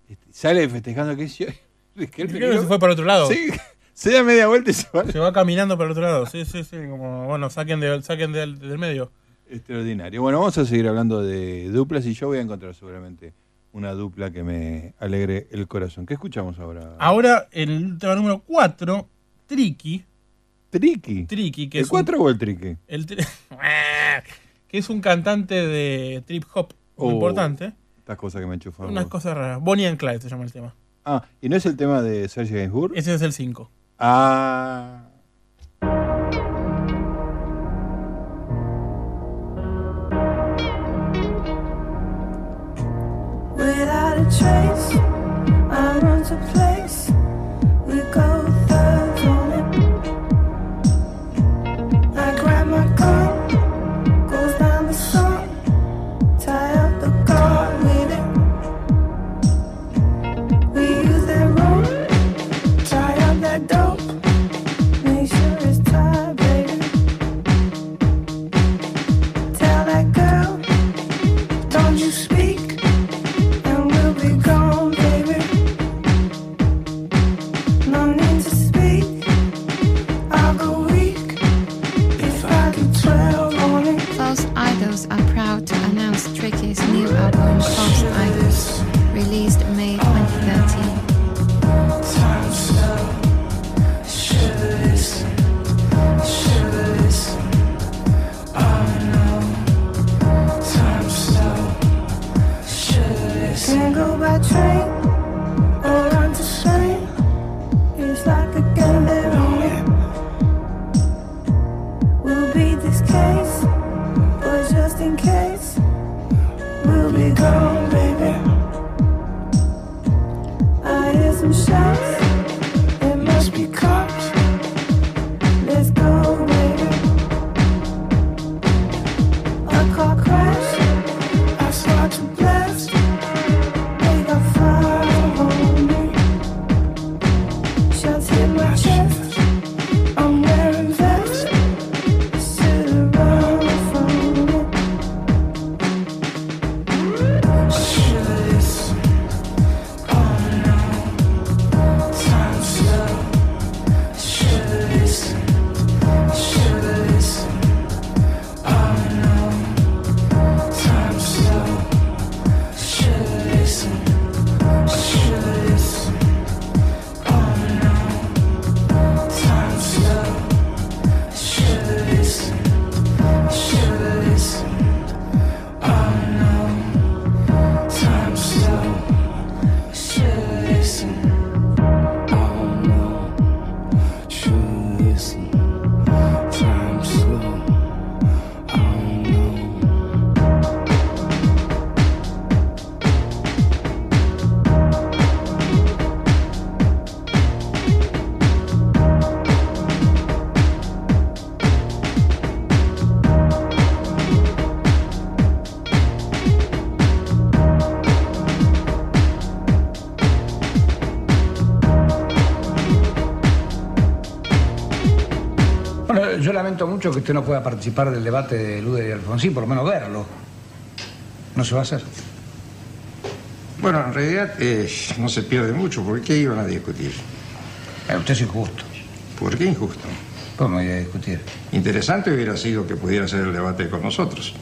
Este, Sale festejando que yo. Riquelme miró- se fue para otro lado. Sí, se da media vuelta y se va. Se va caminando para el otro lado. Sí, sí, sí. Como, bueno, saquen, de, saquen del, del medio. Extraordinario. Bueno, vamos a seguir hablando de duplas y yo voy a encontrar seguramente una dupla que me alegre el corazón. ¿Qué escuchamos ahora? Ahora, el tema número 4, Tricky. ¿Tricky? Tricky, que ¿El es un- 4 o el triqui? El tri- que es un cantante de trip hop muy Oh, importante. Estas cosas que me enchufan. Unas vos. cosas raras. Bonnie and Clyde se llama el tema. Ah, ¿y no es el tema de Serge Gainsbourg? Ese es el 5. Ah. Without a trace, I run to place. Lamento mucho que usted no pueda participar del debate de Lude y Alfonsín, por lo menos verlo. No se va a hacer. Bueno, en realidad eh, no se pierde mucho, porque ¿qué iban a discutir? Eh, usted es injusto. ¿Por qué injusto? ¿Cómo iba a discutir? Interesante hubiera sido que pudiera hacer el debate con nosotros.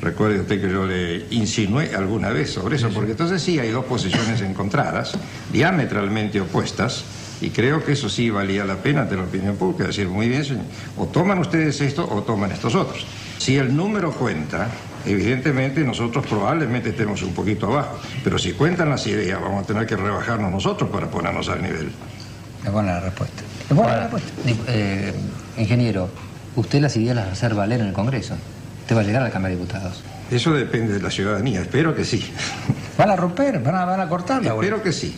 Recuerde usted que yo le insinué alguna vez sobre eso, porque entonces sí hay dos posiciones encontradas, diametralmente opuestas, y creo que eso sí valía la pena ante la opinión pública, decir, muy bien, señor, o toman ustedes esto o toman estos otros. Si el número cuenta, evidentemente nosotros probablemente estemos un poquito abajo, pero si cuentan las ideas, vamos a tener que rebajarnos nosotros para ponernos al nivel. Es buena la respuesta. Ahora, di- eh, ingeniero, usted las ideas las va a hacer valer en el Congreso. Usted va a llegar a la Cámara de Diputados. Eso depende de la ciudadanía, espero que sí. Van a romper, van a, van a cortarla. Espero que sí.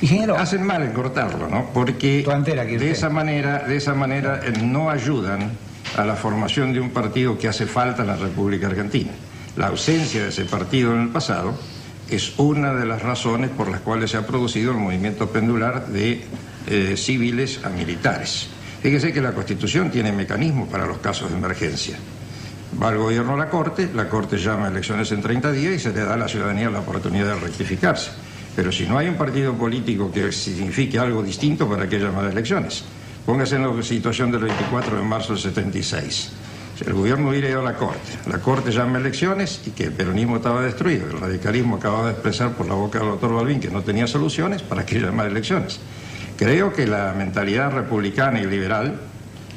Ingeniero. Hacen mal en cortarlo, ¿no? Porque de esa manera, de esa manera eh, no ayudan a la formación de un partido que hace falta en la República Argentina. La ausencia de ese partido en el pasado es una de las razones por las cuales se ha producido el movimiento pendular de eh, civiles a militares. Fíjese que la Constitución tiene mecanismos para los casos de emergencia. Va al gobierno a la Corte, la Corte llama a elecciones en 30 días y se le da a la ciudadanía la oportunidad de rectificarse. Pero si no hay un partido político que signifique algo distinto, ¿para qué llamar elecciones? Póngase en la situación del 24 de marzo del 76. el gobierno hubiera ido a la Corte. La Corte llama elecciones y que el peronismo estaba destruido. El radicalismo acababa de expresar por la boca del doctor Balbín que no tenía soluciones, ¿para qué llamar elecciones? Creo que la mentalidad republicana y liberal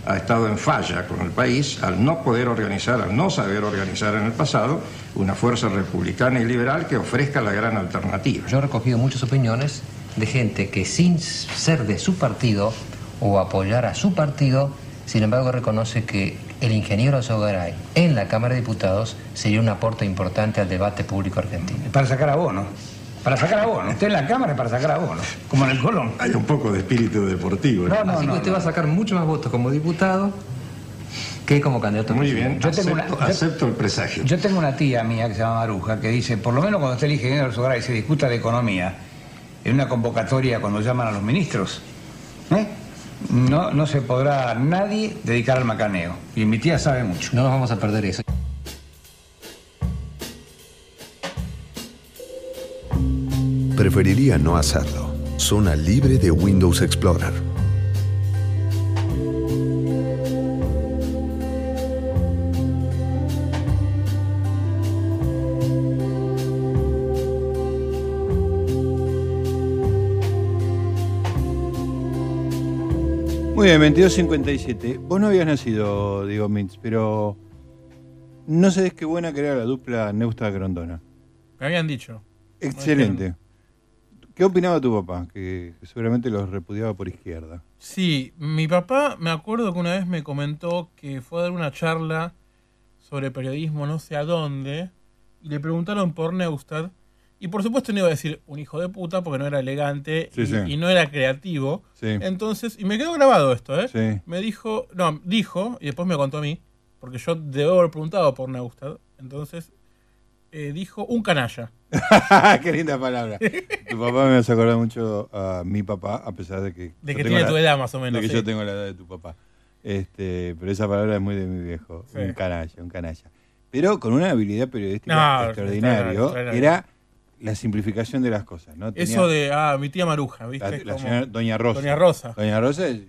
ha estado en falla con el país al no poder organizar, al no saber organizar en el pasado una fuerza republicana y liberal que ofrezca la gran alternativa. Yo he recogido muchas opiniones de gente que sin ser de su partido o apoyar a su partido, sin embargo reconoce que el ingeniero Sogaray en la Cámara de Diputados sería un aporte importante al debate público argentino. Para sacar a Bono. Para sacar a Bono. Usted en la Cámara es para sacar a Bono. Como en el Colón. Hay un poco de espíritu deportivo. No, no, Así que no, usted no. va a sacar mucho más votos como diputado que como candidato a Muy presidente. bien, Yo tengo acepto, una- yo- acepto el presagio. Yo tengo una tía mía que se llama Maruja que dice, por lo menos cuando esté el ingeniero Sogara y se discuta de economía, en una convocatoria cuando llaman a los ministros, ¿eh? no, no se podrá nadie dedicar al macaneo. Y mi tía sabe mucho. No nos vamos a perder eso. Preferiría no hacerlo. Zona libre de Windows Explorer. Muy bien, 22.57. Vos no habías nacido, digo Mintz, pero no sabés qué buena que era la dupla Neusta-Grondona. Me habían dicho. Excelente. ¿Qué opinaba tu papá? Que, seguramente los repudiaba por izquierda. Sí, mi papá me acuerdo que una vez me comentó que fue a dar una charla sobre periodismo no sé a dónde y le preguntaron por Neustadt y por supuesto no iba a decir un hijo de puta porque no era elegante Sí, y, sí. y no era creativo. Sí. Entonces, y me quedó grabado esto, ¿eh? Sí. Me dijo, no, dijo y después me contó a mí, porque yo debo haber preguntado por Neustadt. Entonces, eh, dijo un canalla. Qué linda palabra. Tu papá me hace acordar mucho a mi papá, a pesar de que. De que tiene la- tu edad, más o menos, De que sí. yo tengo la edad de tu papá. Este, pero esa palabra es muy de mi viejo. Sí. Un canalla, un canalla. Pero con una habilidad periodística No, extraordinaria. extraordinario. Era la simplificación de las cosas. ¿no? Tenía- Eso de, ah, mi tía Maruja, ¿viste? La, señora Doña Rosa. Doña Rosa. Doña Rosa es-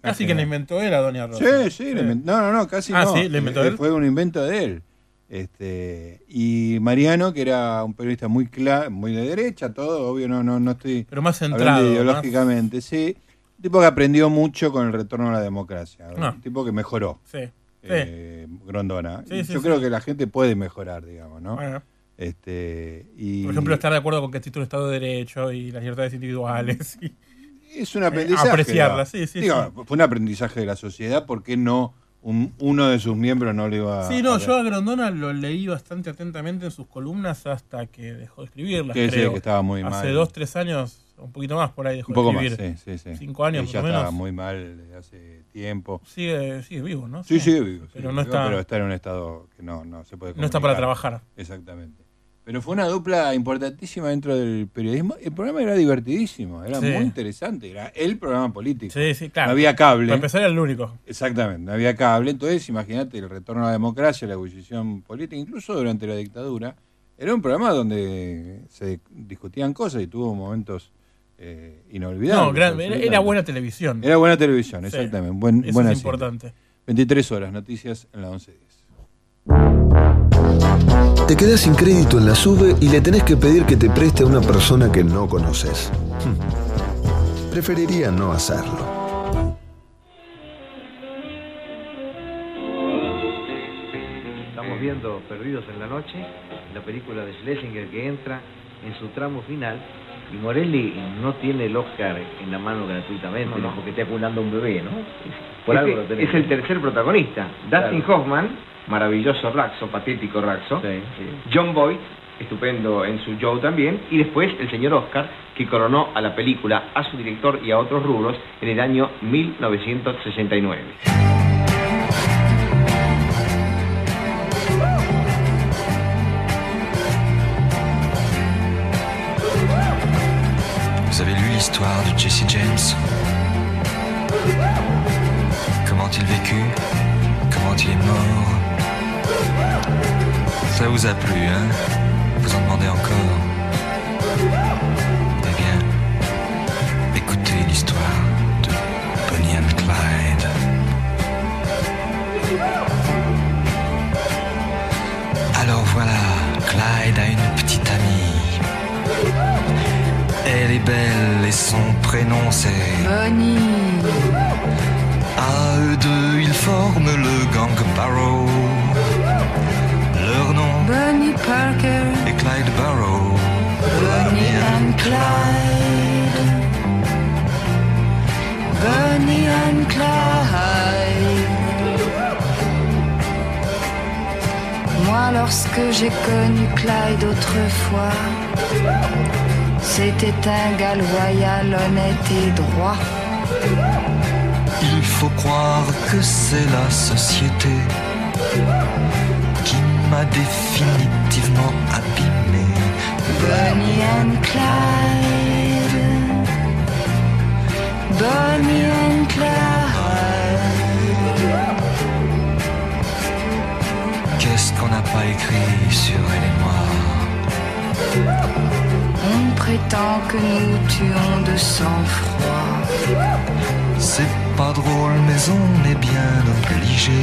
Casi que la inventó él a Doña Rosa. Sí, sí, inventó- no, no, no, casi Ah, no. sí, la inventó él. Fue un invento de él. Este, y Mariano, que era un periodista muy cla muy de derecha, todo, obvio, no, no, no estoy Pero más centrado, ideológicamente, sí. Un tipo que aprendió mucho con el retorno a la democracia. Ah. Un tipo que mejoró. Sí. eh, Grondona. Sí, sí, Yo creo que la gente puede mejorar, digamos, ¿no? Bueno. Este, y Por ejemplo, estar de acuerdo con que existe un Estado de Derecho y las libertades individuales. y- es un aprendizaje. apreciarla, ¿no? sí, sí, Digo, sí. Fue un aprendizaje de la sociedad, ¿por qué no un- uno de sus miembros no le iba Sí, no, a yo a Grondona lo leí bastante atentamente en sus columnas hasta que dejó de escribirlas. Sí, sí, creo. que estaba muy Hace mal. dos, tres años, un poquito más por ahí dejó Un poco de más, escribir. sí, sí, sí. Cinco años, Sí, más o menos. estaba muy mal desde hace tiempo. Sigue, sigue vivo, ¿no? Sí, sigue vivo. Pero sigue no vivo, está- Pero está en un estado que no, no se puede No está para trabajar. Exactamente. Pero fue una dupla importantísima dentro del periodismo. El programa era divertidísimo, era Sí. muy interesante. Era el programa político. Sí, sí, claro. No había cable. Para empezar era el único. Exactamente, no había cable. Entonces, imagínate el retorno a la democracia, la ebullición política, incluso durante la dictadura. Era un programa donde se discutían cosas y tuvo momentos eh, inolvidables. No, gran- era, buena televisión. Era buena televisión, Sí. exactamente. Buen, Eso buena es importante. 23 horas, noticias en la 1110. Te quedas sin crédito en la sube y le tenés que pedir que te preste a una persona que no conoces. Hm. Preferiría no hacerlo. Estamos viendo Perdidos en la Noche, la película de Schlesinger que entra en su tramo final y Morelli no tiene el Oscar en la mano gratuitamente, No, no. porque está acunando un bebé, ¿no? Por Este algo lo tenés. es el tercer protagonista. Dustin Claro. Hoffman, maravilloso Raxo, patético Raxo. John Boyd, estupendo en su Joe también. Y después el señor Oscar, que coronó a la película, a su director y a otros rubros en el año 1969. Vous avez lu l'histoire de Jesse James Comment il vécut Comment il est mort Ça vous a plu, hein Vous en demandez encore Eh bien, écoutez l'histoire de Bonnie and Clyde. Alors voilà, Clyde a une petite amie. Elle est belle et son prénom c'est Bonnie. À eux deux, ils forment le gang Barrow. Bonnie Parker. est Clyde Barrow. Bonnie and Clyde. Bonnie and Clyde. Moi, lorsque j'ai connu Clyde autrefois, c'était un gars loyal, honnête et droit. Il faut croire que c'est la société m'a définitivement abîmé. Bonnie and Clyde. Bonnie and Clyde. Qu'est-ce qu'on n'a pas écrit sur elle et moi? On prétend que nous tuons de sang-froid. C'est pas drôle, mais on est bien obligé.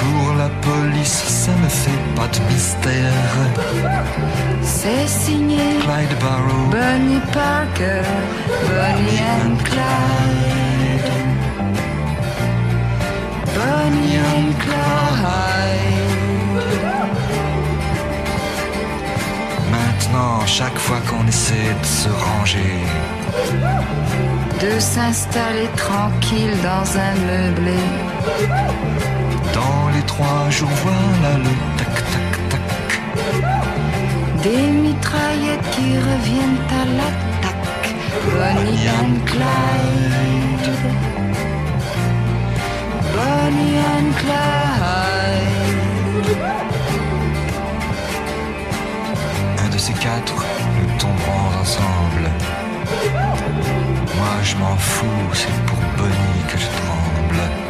Pour la police, ça ne fait pas de mystère. C'est signé Clyde Barrow, Bonnie Parker. Bonnie and Clyde. Bonnie and Clyde. maintenant, chaque fois qu'on essaie de se ranger, de s'installer tranquille dans un meublé. Dans les trois jours, voilà le tac-tac-tac. Des mitraillettes qui reviennent à l'attaque. Bonnie and Clyde. Bonnie and Clyde. Un de ces quatre, nous tomberons ensemble. Moi, je m'en fous, c'est pour Bonnie que je tremble.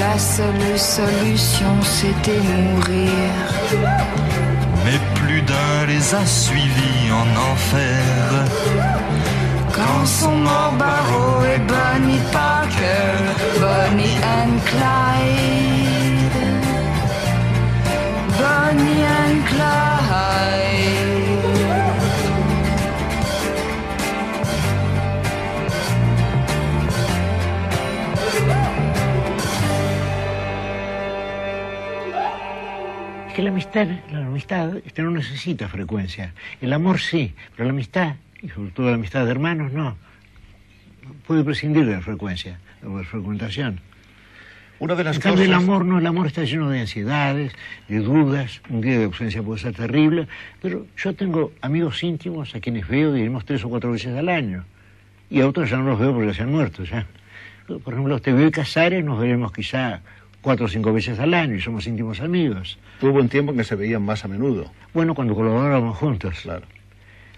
La seule solution, c'était mourir. Mais plus d'un les a suivis en enfer. Quand sont morts Barrow et Bonnie Parker, Bonnie and Clyde. Bonnie and Clyde. Que la amistad, la amistad este, no necesita frecuencia. El amor sí, pero la amistad, y sobre todo la amistad de hermanos, no. Puede prescindir de la frecuencia, de la frecuentación. Una de las en cambio, el cosas- amor no, el amor está lleno de ansiedades, de dudas, un día de ausencia puede ser terrible, pero yo tengo amigos íntimos a quienes veo, diremos, tres o cuatro veces al año, y a otros ya no los veo porque se han muerto ya. Por ejemplo, te veo Casares, nos veremos quizá cuatro o cinco veces al año y somos íntimos amigos. Tuvo un tiempo en que se veían más a menudo. Bueno, cuando colaborábamos juntos. Claro.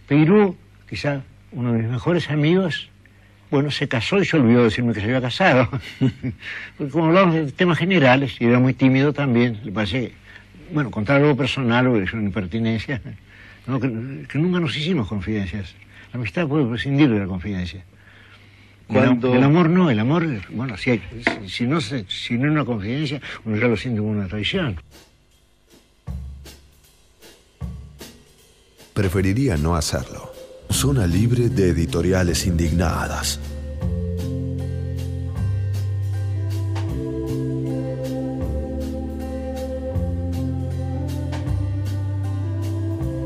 Peirú, quizá uno de mis mejores amigos, bueno, se casó y se olvidó decirme que se había casado. Porque como hablamos de temas generales, y era muy tímido también, le parece bueno, contar algo personal o es una impertinencia, no, que, que nunca nos hicimos confidencias. La amistad puede prescindir de la confidencia. El- amor no, el amor, bueno, si, hay- si, si no, se- si no es una confidencia, uno ya lo siente como una traición. Preferiría no hacerlo. Zona libre de editoriales indignadas.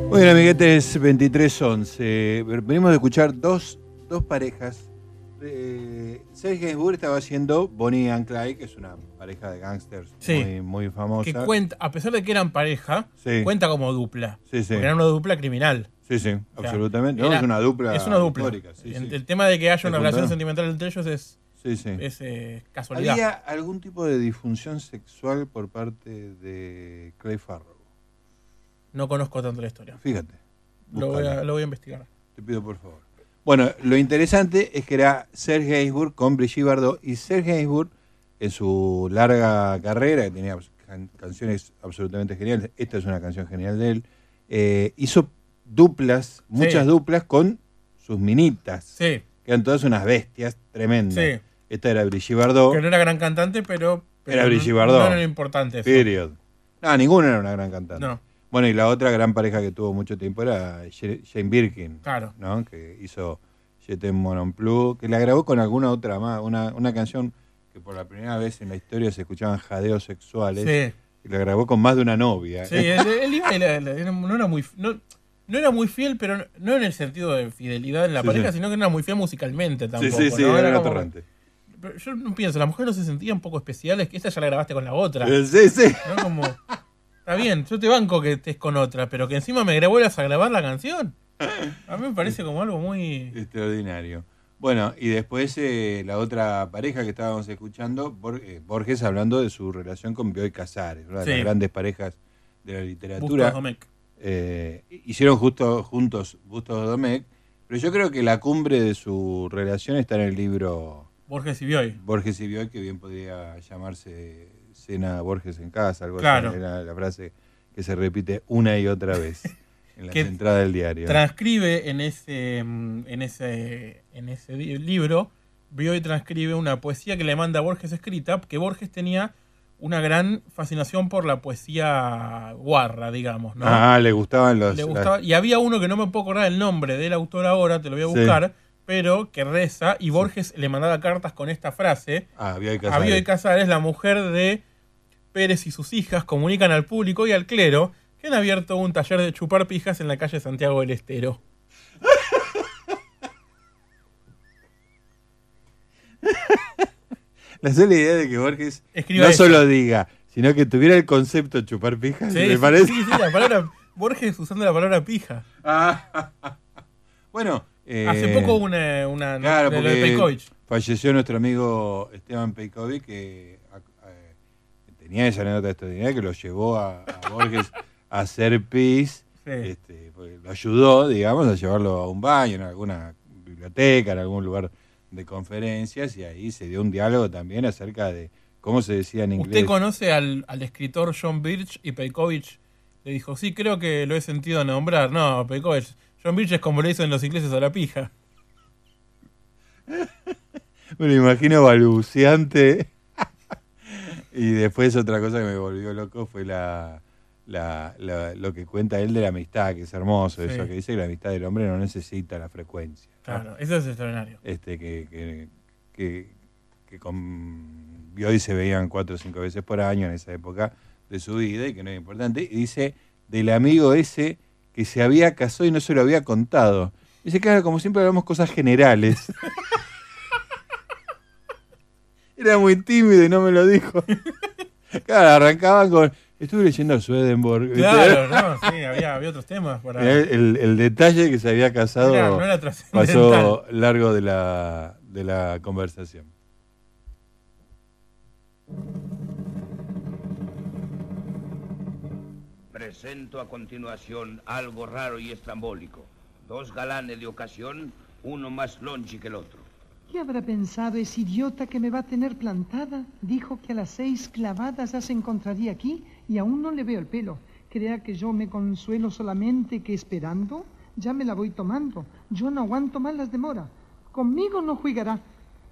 Muy bien, amiguetes, 23.11. Venimos de escuchar dos, dos parejas eh, Serge Gainsbourg estaba haciendo Bonnie and Clyde, que es una pareja de gángsters Sí. muy, muy famosa. Que cuenta, a pesar de que eran pareja, Sí. cuenta como dupla. Sí. Porque era una dupla criminal. Sí, sí, O sea, absolutamente. No, era- es una dupla. Es una dupla. histórica. El tema de que haya una ¿Te relación sentimental entre ellos es, eh, casualidad. ¿Había algún tipo de disfunción sexual por parte de Clay Farrow? No conozco tanto la historia. Fíjate. Lo voy, a, búscala. lo voy a investigar. Te pido por favor. Bueno, lo interesante es que era Serge Gainsbourg con Brigitte Bardot y Serge Gainsbourg en su larga carrera, que tenía can- canciones absolutamente geniales, esta es una canción genial de él, eh, hizo duplas, muchas duplas con sus minitas, Sí. que eran todas unas bestias tremendas. Sí. Esta era Brigitte Bardot. Que no era gran cantante, pero. pero Era Brigitte Bardot. No era importante eso. Period. No, ninguna era una gran cantante. No. Bueno, y la otra gran pareja que tuvo mucho tiempo era Jane Birkin. Claro. ¿no? Que hizo Jete Monon Blue, que la grabó con alguna otra más. Una, una canción que por la primera vez en la historia se escuchaban jadeos sexuales. Sí. Y la grabó con más de una novia. Sí, él, él iba y la- la- era- no era muy. No, no era muy fiel, pero no, no en el sentido de fidelidad en la Sí, pareja, sí. sino que no era muy fiel musicalmente tampoco. sí, sí, ¿no? era atorrante. Pero yo no pienso, las mujeres no se sentían un poco especiales, que esa ya la grabaste con la otra. Sí, sí. ¿No? Como, está bien, yo te banco que estés con otra, pero que encima me vuelvas a grabar la canción. A mí me parece como algo muy... Extraordinario. Bueno, y después eh, la otra pareja que estábamos escuchando, eh, Borges hablando de su relación con Bioy Casares, una de las grandes parejas de la Bustos literatura. Domecq. Eh, hicieron justo juntos Bustos Domecq, pero yo creo que la cumbre de su relación está en el libro Borges y Bioy. Borges y Bioy, que bien podría llamarse Cena Borges en casa, algo Claro. así, era la frase que se repite una y otra vez en las Que entradas del diario. Transcribe en ese, mm, en ese, en ese libro, Bioy transcribe una poesía que le manda a Borges escrita, que Borges tenía una gran fascinación por la poesía guarra, digamos, ¿no? Ah, le gustaban los... Le las- gustaba- y había uno que no me puedo acordar el nombre del autor ahora, te lo voy a Sí. buscar, pero que reza, y Borges le mandaba cartas con esta frase. Ah, Bioy A Casares. Bioy Casares, la mujer de Pérez y sus hijas, comunican al público y al clero que han abierto un taller de chupar pijas en la calle Santiago del Estero. La sola idea de que Borges Escriba no eso. solo diga, sino que tuviera el concepto de chupar pijas, Sí, me parece. sí, sí, la palabra, Borges usando la palabra pija. Bueno, eh, Hace poco una, una claro, de Peikovic. falleció nuestro amigo Esteban Peikovic, que eh, tenía esa anécdota extraordinaria que lo llevó a, a Borges a hacer pis, Sí. este, pues, lo ayudó, digamos, a llevarlo a un baño, en alguna biblioteca, en algún lugar de conferencias, y ahí se dio un diálogo también acerca de cómo se decía en inglés. ¿Usted conoce al, al escritor John Birch y Peikovic le dijo, sí, creo que lo he sentido nombrar. No, Peikovic, John Birch es como le dicen los ingleses a la pija. Me lo imagino balbuceante. Y después otra cosa que me volvió loco fue la, la- la- lo que cuenta él de la amistad, que es hermoso, Sí. eso que dice que la amistad del hombre no necesita la frecuencia. ¿no? Claro, eso es extraordinario. Este, que, que, que, que Bioy se veían cuatro o cinco veces por año en esa época de su vida y que no era importante. Y dice del amigo ese que se había casado y no se lo había contado. Dice, claro, como siempre hablamos cosas generales. Era muy tímido y no me lo dijo. Claro, arrancaban con. Estuve leyendo a Swedenborg. ¿viste? Claro, no, sí, había, había otros temas para... El, el- el detalle de que se había casado Era- no era pasó largo de la, de la conversación. Presento a continuación algo raro y estrambólico. Dos galanes de ocasión, uno más lonchi que el otro. ¿Qué habrá pensado ese idiota que me va a tener plantada? Dijo que a las seis clavadas ya se encontraría aquí y aún no le veo el pelo. ¿Crea que yo me consuelo solamente que esperando? Ya me la voy tomando. Yo no aguanto más las demora. Conmigo no jugará.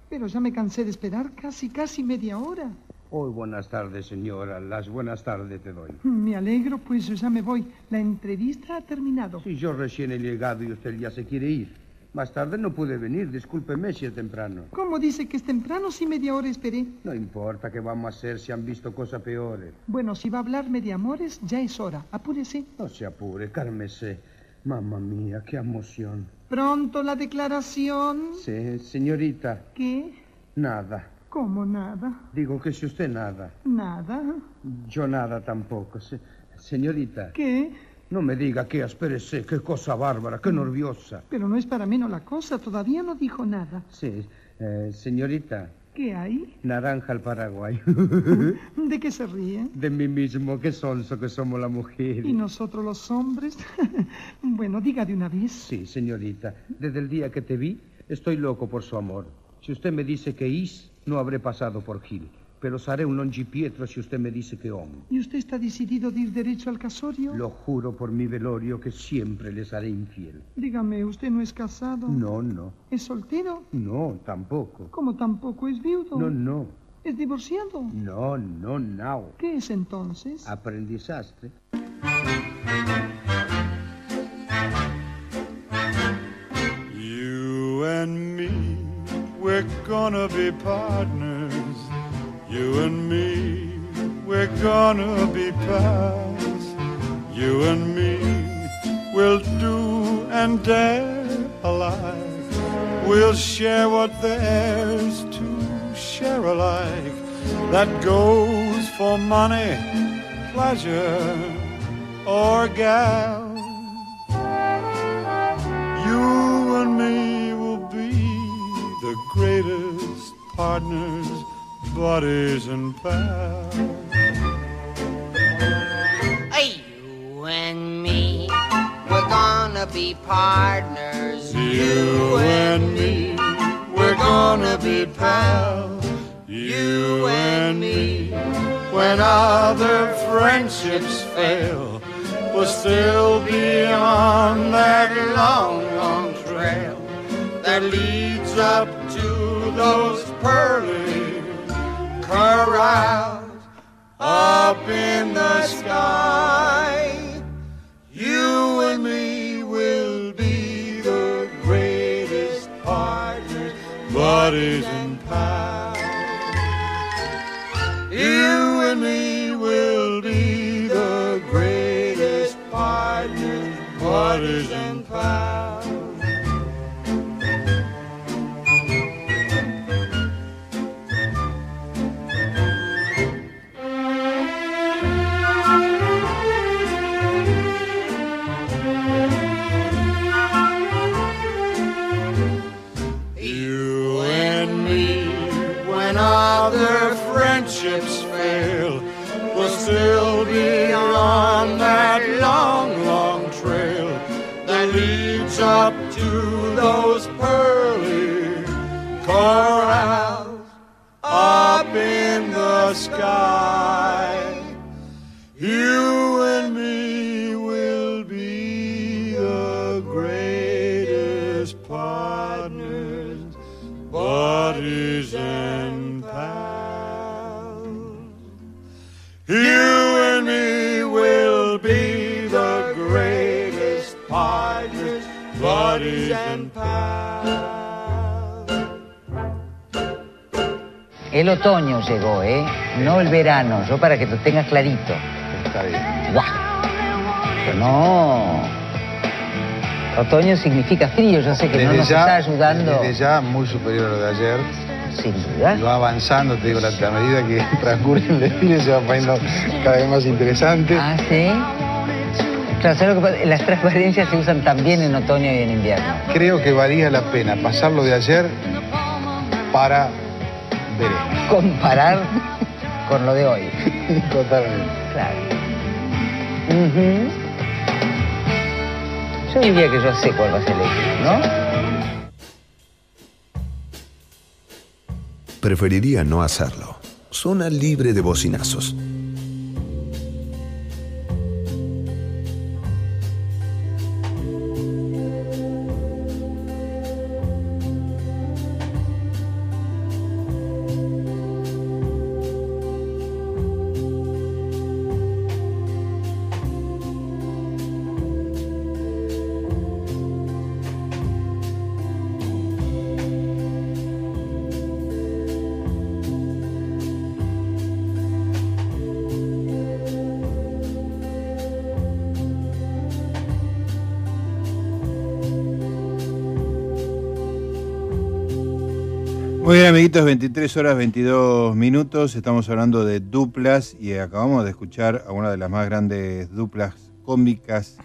Pero ya me cansé de esperar casi, casi media hora. Hoy buenas tardes, señora. Las buenas tardes te doy. Me alegro, pues yo ya me voy. La entrevista ha terminado. Si yo recién he llegado y usted ya se quiere ir. Más tarde no pude venir. Discúlpeme si es temprano. ¿Cómo dice que es temprano si media hora esperé? No importa qué vamos a hacer si han visto cosas peores. Bueno, si va a hablarme de amores, ya es hora. Apúrese. No se apure, cármese. Mamma mía, qué emoción. Pronto la declaración. Sí, señorita, ¿Qué? nada. ¿Cómo nada? Digo que si usted nada, Nada. yo nada tampoco. Se- señorita, ¿Qué? No me diga que espérese, qué cosa bárbara, qué nerviosa. Pero no es para menos la cosa, todavía no dijo nada. Sí, eh, señorita, ¿Qué hay? naranja al Paraguay. ¿De qué se ríe? De mí mismo, qué sonso que somos la mujer. ¿Y nosotros los hombres? bueno, diga de una vez. Sí, señorita, desde el día que te vi, estoy loco por su amor. Si usted me dice que is, no habré pasado por Gil. Pero saré un longipietro si usted me dice que om. ¿Y usted está decidido de ir derecho al casorio? Lo juro por mi velorio que siempre les haré infiel. Dígame, ¿usted no es casado? No, no, ¿Es soltero? no, tampoco. ¿Cómo tampoco es viudo? No, no, ¿Es divorciado? no, no, no. ¿Qué es entonces? Aprendizaste. You and me, we're gonna be partners. You and me, we're gonna be pals. You and me, we'll do and dare alike. We'll share what there's to share alike. That goes for money, pleasure, or gal. You and me will be the greatest partners, and pals. Hey, you and me, we're gonna be partners. You and me, we're gonna be pals. You and me, when other friendships fail, we'll still be on that long, long trail that leads up to those pearly corrals up in the sky. You and me will be the greatest partners, buddies and pals. You and me will be the greatest partners, buddies and pals. El otoño llegó, ¿eh? No el verano, yo para que lo tengas clarito. Está bien. No. Otoño significa frío, yo sé que no nos ya- está ayudando. Desde ya muy superior a lo de ayer. Sin duda. Y va avanzando, te digo, la- a medida que transcurre el desfile se va poniendo cada vez más interesante. Ah, sí. Claro, ¿sabes lo que pasa? Las transparencias se usan también en otoño y en invierno. Creo que valía la pena pasarlo de ayer para. Comparar con lo de hoy. Totalmente. Claro. Yo diría que yo sé cuál va a ser el éxito, ¿no? Preferiría no hacerlo. Zona libre de bocinazos. Muy bien, amiguitos, 23 horas 22 minutos. Estamos hablando de duplas y acabamos de escuchar a una de las más grandes duplas cómicas,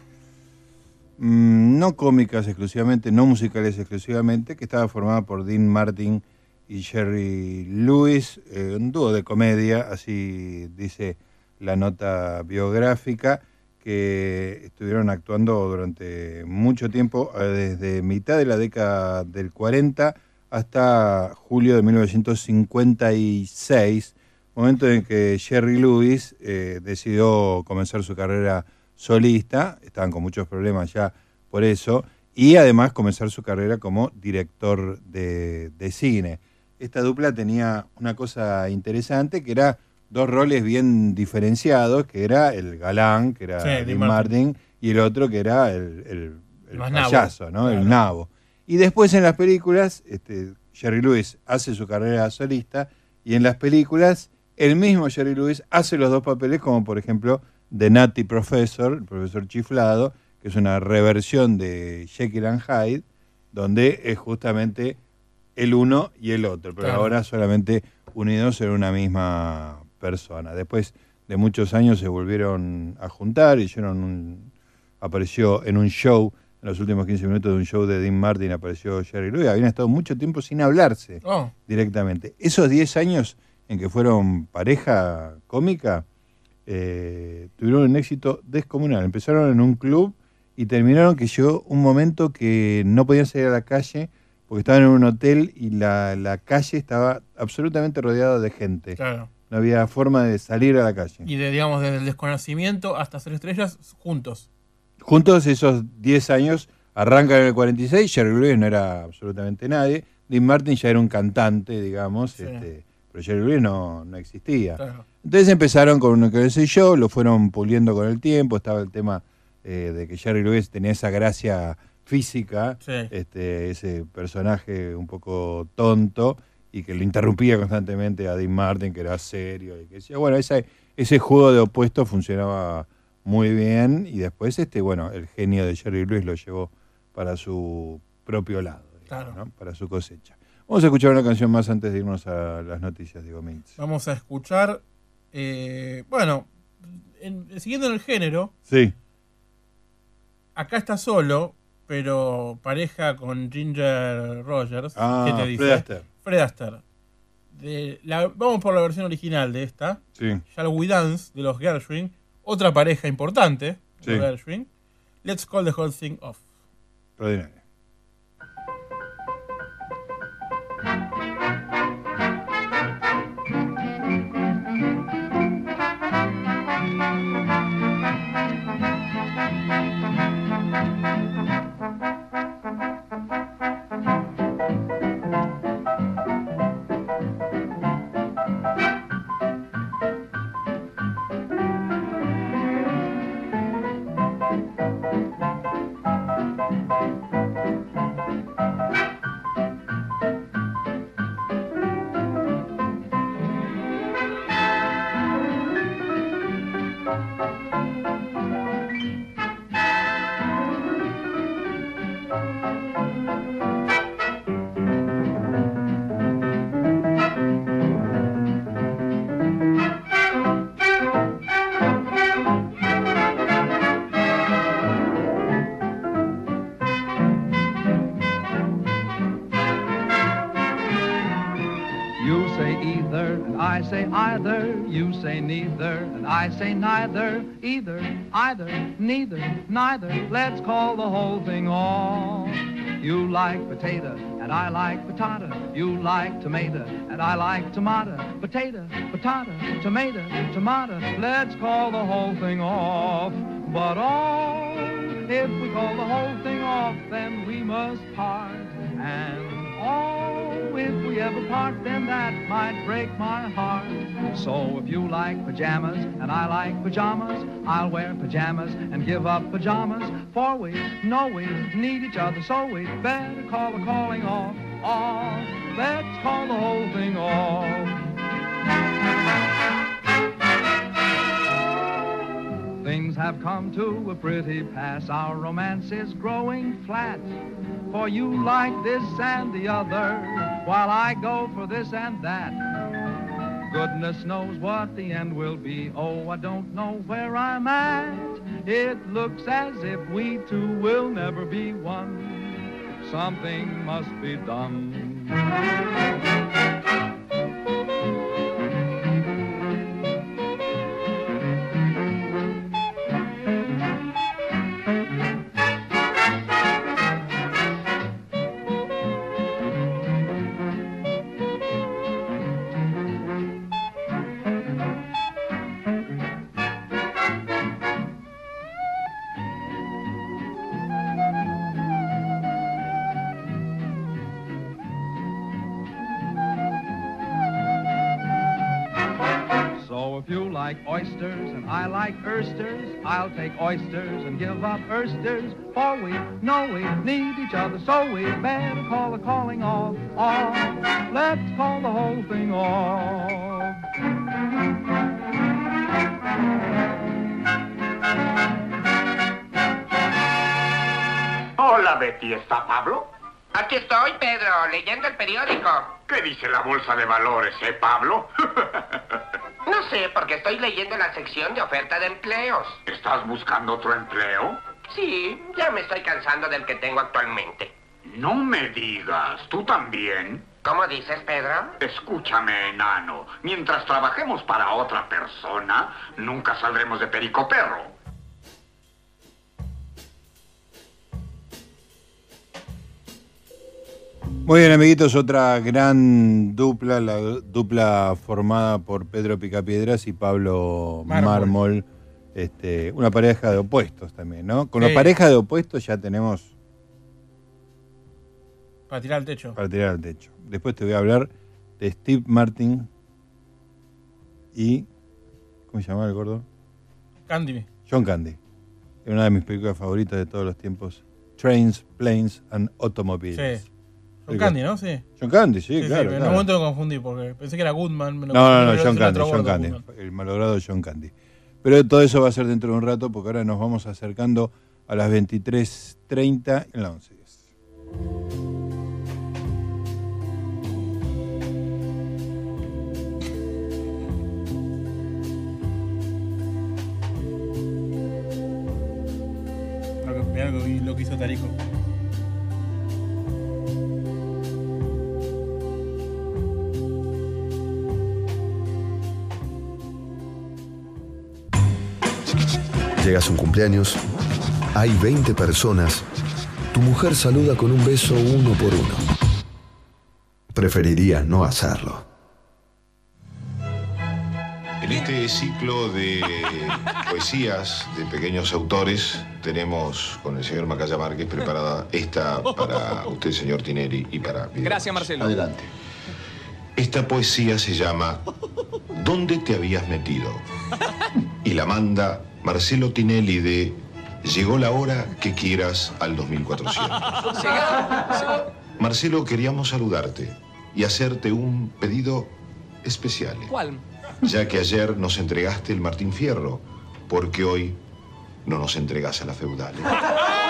mm, no cómicas exclusivamente, no musicales exclusivamente, que estaba formada por Dean Martin y Jerry Lewis, eh, un dúo de comedia, así dice la nota biográfica, que estuvieron actuando durante mucho tiempo, eh, desde mitad de la década del 40 hasta julio de 1956, momento en que Jerry Lewis eh, decidió comenzar su carrera solista, estaban con muchos problemas ya por eso, y además comenzar su carrera como director de, de cine. Esta dupla tenía una cosa interesante que era dos roles bien diferenciados, que era el galán, que era Sí, Dean Martin. Martin, y el otro que era el, el- el nabo. payaso, ¿no? El nabo. Y después en las películas, este, Jerry Lewis hace su carrera solista, y en las películas, el mismo Jerry Lewis hace los dos papeles, como por ejemplo The Nutty Professor, el profesor chiflado, que es una reversión de Jekyll and Hyde, donde es justamente el uno y el otro, pero Claro. ahora solamente unidos en una misma persona. Después de muchos años se volvieron a juntar, hicieron un, apareció en un show, en los últimos 15 minutos de un show de Dean Martin apareció Jerry Lewis, habían estado mucho tiempo sin hablarse Oh. directamente. Esos 10 años en que fueron pareja cómica, eh, tuvieron un éxito descomunal. Empezaron en un club y terminaron que llegó un momento que no podían salir a la calle porque estaban en un hotel y la, la calle estaba absolutamente rodeada de gente. Claro. No había forma de salir a la calle. Y de, digamos, desde el desconocimiento hasta ser estrellas juntos. Juntos esos 10 años arrancan en el 46, Jerry Lewis no era absolutamente nadie, Dean Martin ya era un cantante, digamos, este, pero Jerry Lewis no, no existía. Claro. Entonces empezaron con uno que sé yo, lo fueron puliendo con el tiempo, estaba el tema eh, de que Jerry Lewis tenía esa gracia física, Sí. este, ese personaje un poco tonto y que le interrumpía constantemente a Dean Martin, que era serio y que decía, bueno, ese, ese juego de opuestos funcionaba muy bien y después, este, bueno, el genio de Jerry Lewis lo llevó para su propio lado, digamos, ¿no? para su cosecha. Vamos a escuchar una canción más antes de irnos a las noticias, digo, Mintz. Vamos a escuchar, eh, bueno, en- siguiendo en el género, Sí. acá está solo, pero pareja con Ginger Rogers. Ah, ¿Qué te dice? Fred Astaire. Fred Astaire. De la- vamos por la versión original de esta. Sí. Shall We Dance de los Gershwin. Otra pareja importante de Sí. Let's call the whole thing off. Extraordinario. Say either. You say neither, and I say neither. Either, either, neither, neither. Let's call the whole thing off. You like potato, and I like patata. You like tomato, and I like tomato. Potato, patata, tomato, tomato. Let's call the whole thing off. But oh, if we call the whole thing off, then we must part. And oh, if we ever part, then that might break my heart. So if you like pajamas and I like pajamas, I'll wear pajamas and give up pajamas. For we know we need each other, so we'd better call the calling off. Off. Let's call the whole thing off. Things have come to a pretty pass. Our romance is growing flat. For you like this and the other, while I go for this and that. Goodness knows what the end will be. Oh, I don't know where I'm at. It looks as if we two will never be one. Something must be done. Like oysters and I like oysters, I'll take oysters and give up oysters. For we know we need each other, so we better call the calling off. off. Let's call the whole thing off. Hola, Betty. ¿Está Pablo? Aquí estoy, Pedro, leyendo el periódico. ¿Qué dice la bolsa de valores, eh, Pablo? No sé, porque estoy leyendo la sección de oferta de empleos. ¿Estás buscando otro empleo? Sí, ya me estoy cansando del que tengo actualmente. No me digas. ¿Tú también? ¿Cómo dices, Pedro? Escúchame, enano. Mientras trabajemos para otra persona, nunca saldremos de perico perro. Muy bien, amiguitos, otra gran dupla, la dupla formada por Pedro Picapiedras y Pablo Mármol. Mármol. Este, una pareja de opuestos también, ¿no? Con la pareja de opuestos ya tenemos Para tirar al techo. para tirar al techo. Después te voy a hablar de Steve Martin y. ¿Cómo se llama el gordo? Candy. John Candy. Es una de mis películas favoritas de todos los tiempos. Trains, Planes and Automobiles. Sí. John Candy, ¿no? Sí. John Candy, sí, claro. En claro. un momento me confundí porque pensé que era Goodman. me lo- No, no, no, lo- John lo Candy, John Candy. El malogrado John Candy. Pero todo eso va a ser dentro de un rato porque ahora nos vamos acercando a las 23.30 en la 11.10. Lo que, mirá lo que- lo que hizo Tarico. Llegas a un cumpleaños, hay 20 personas, tu mujer saluda con un beso uno por uno. Preferiría no hacerlo. En este ciclo de poesías de pequeños autores tenemos con el señor Macaya Márquez preparada esta para usted, señor Tinelli, y para... Gracias, Marcelo. Adelante. Esta poesía se llama ¿Dónde te habías metido? Y la manda Marcelo Tinelli de Llegó la hora que quieras al 2400. Marcelo, queríamos saludarte y hacerte un pedido especial ¿Cuál? ya que ayer nos entregaste el Martín Fierro, porque hoy no nos entregas a la feudal.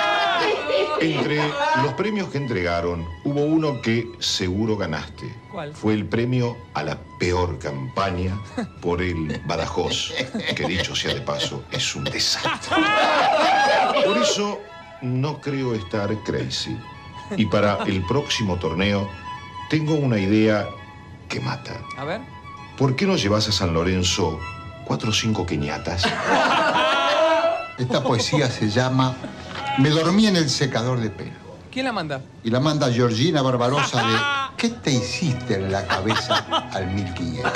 Entre los premios que entregaron, hubo uno que seguro ganaste. ¿Cuál? Fue el premio a la peor campaña por el Badajoz, que dicho sea de paso, es un desastre. Por eso no creo estar crazy. Y para el próximo torneo, tengo una idea que mata. A ver. ¿Por qué no llevas a San Lorenzo cuatro o cinco queñatas? Esta poesía se llama Me dormí en el secador de pelo. ¿Quién la manda? Y la manda Georgina Barbarosa de ¿Qué te hiciste en la cabeza al 1500?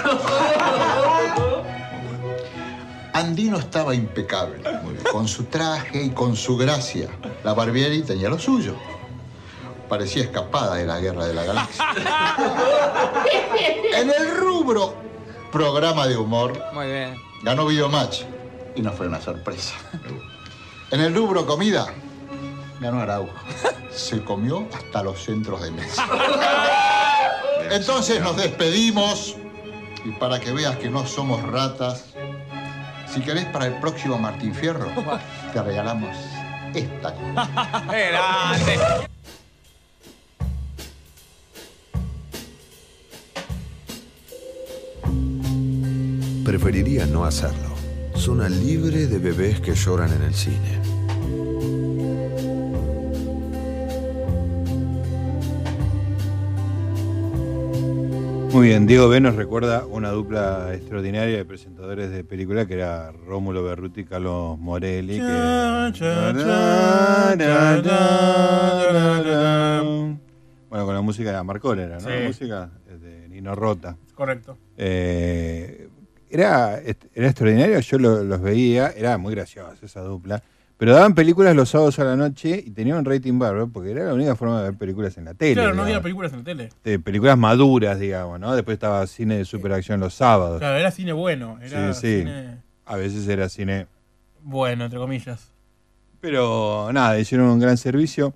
Andino estaba impecable, con su traje y con su gracia. La Barbieri tenía lo suyo. Parecía escapada de la guerra de la galaxia. En el rubro programa de humor Muy bien. ganó Videomatch y no fue una sorpresa. En el rubro comida ganó Araujo. Se comió hasta los centros de mesa. Entonces nos despedimos y para que veas que no somos ratas, Si querés para el próximo Martín Fierro, te regalamos esta. Preferiría no hacerlo. Zona libre de bebés que lloran en el cine. Muy bien, Diego B nos recuerda una dupla extraordinaria de presentadores de película que era Rómulo Berruti y Carlos Morelli. que- Bueno, con la música de Marcón era, ¿no? Sí. La música de Nino Rota. Correcto. Eh, era, era extraordinario, yo lo- los veía, era muy graciosa esa dupla. Pero daban películas los sábados a la noche y tenían un rating bárbaro porque era la única forma de ver películas en la tele. Claro, no había películas en la tele. De películas maduras, digamos, ¿no? Después estaba cine de superacción los sábados. Claro, era cine bueno. Era sí, sí. cine A veces era cine. bueno, entre comillas. Pero nada, hicieron un gran servicio.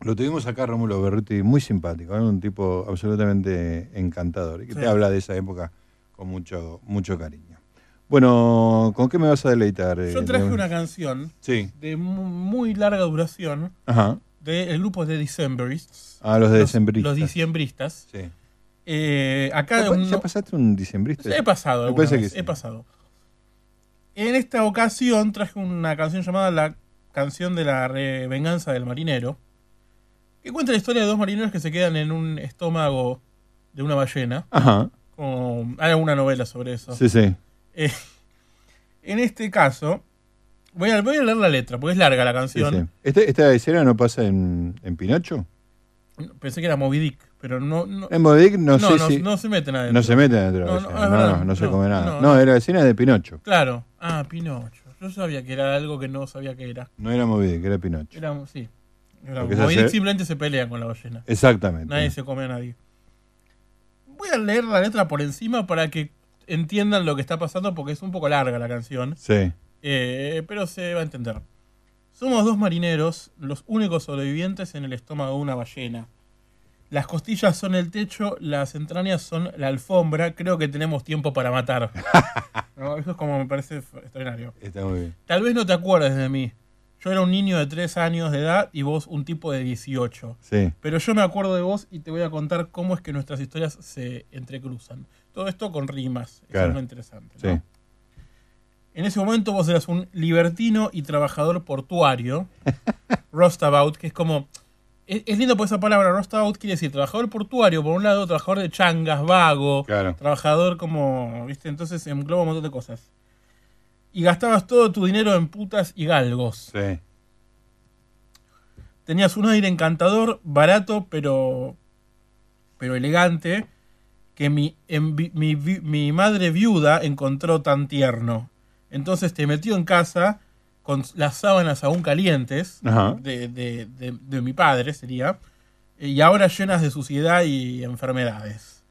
Lo tuvimos acá, Rómulo Berruti, muy simpático, ¿eh? un tipo absolutamente encantador y que Sí. te habla de esa época con mucho, mucho cariño. Bueno, ¿con qué me vas a deleitar? eh, Yo traje una canción Sí. de mu- muy larga duración Ajá. del grupo de Decemberists. Ah, los de Los- Decembristas. Los diciembristas. Sí. Eh, acá ¿Ya, pasaste un diciembrista? He pasado, Me que sí. he pasado. En esta ocasión traje una canción llamada La canción de la venganza del marinero, que cuenta la historia de dos marineros que se quedan en un estómago de una ballena. Ajá. Como- hay alguna novela sobre eso. Sí, sí. Eh, en este caso, voy a, voy a leer la letra, porque es larga la canción. sí. ¿Este- ¿Esta escena no pasa en, en Pinocho? Pensé que era Moby Dick, pero no. no En Moby Dick no, sé no, si... no se meten adentro. No se meten adentro. de la No, no, No, no, no se No, come nada. no, No, no. era la escena de Pinocho. Claro. Ah, Pinocho. Yo sabía que era algo que no sabía que era. No era Moby Dick, era Pinocho. Era, sí. Era, Moby Dick se- simplemente se pelea con la ballena. Exactamente. Nadie se come a nadie. Voy a leer la letra por encima para que entiendan lo que está pasando porque es un poco larga la canción. Sí. Eh, pero se va a entender. Somos dos marineros, los únicos sobrevivientes en el estómago de una ballena. Las costillas son el techo, las entrañas son la alfombra. Creo que tenemos tiempo para matar. No, Eso es como me parece extraordinario. Está muy bien. Tal vez no te acuerdes de mí. Yo era un niño de 3 años de edad y vos un tipo de 18. Sí. Pero yo me acuerdo de vos y te voy a contar cómo es que nuestras historias se entrecruzan. Todo esto con rimas. Eso Claro. es lo interesante. ¿no? Sí. En ese momento vos eras un libertino y trabajador portuario. rostabout, que es como. Es, es lindo por esa palabra, rostabout quiere decir trabajador portuario, por un lado, trabajador de changas, vago, Claro. trabajador como. ¿Viste? Entonces engloba un montón de cosas. Y gastabas todo tu dinero en putas y galgos. Sí. Tenías un aire encantador, barato, pero. pero elegante, que mi, mi, mi madre viuda encontró tan tierno. Entonces te metió en casa con las sábanas aún calientes de, de- de- de mi padre, sería, y ahora llenas de suciedad y enfermedades.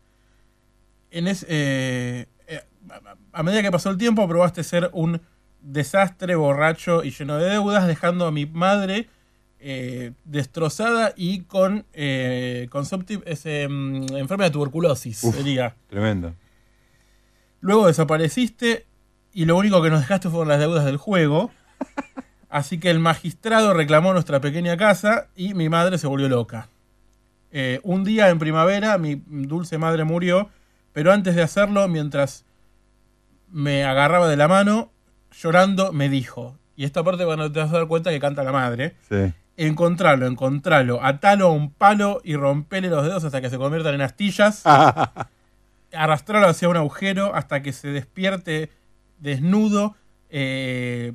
En es- eh, eh, a- a medida que pasó el tiempo, probaste ser un desastre, borracho y lleno de deudas, dejando a mi madre eh, destrozada y con eh, consumptive- mm, enferma de tuberculosis, Uf. sería. Tremendo. Luego desapareciste y lo único que nos dejaste fueron las deudas del juego. Así que el magistrado reclamó nuestra pequeña casa y mi madre se volvió loca. Eh, un día en primavera mi dulce madre murió, pero antes de hacerlo, mientras me agarraba de la mano, llorando, me dijo, y esta parte cuando te vas a dar cuenta que canta la madre, Sí. Encontralo, encontralo, atalo a un palo y rompele los dedos hasta que se conviertan en astillas arrastrarlo hacia un agujero hasta que se despierte desnudo, eh,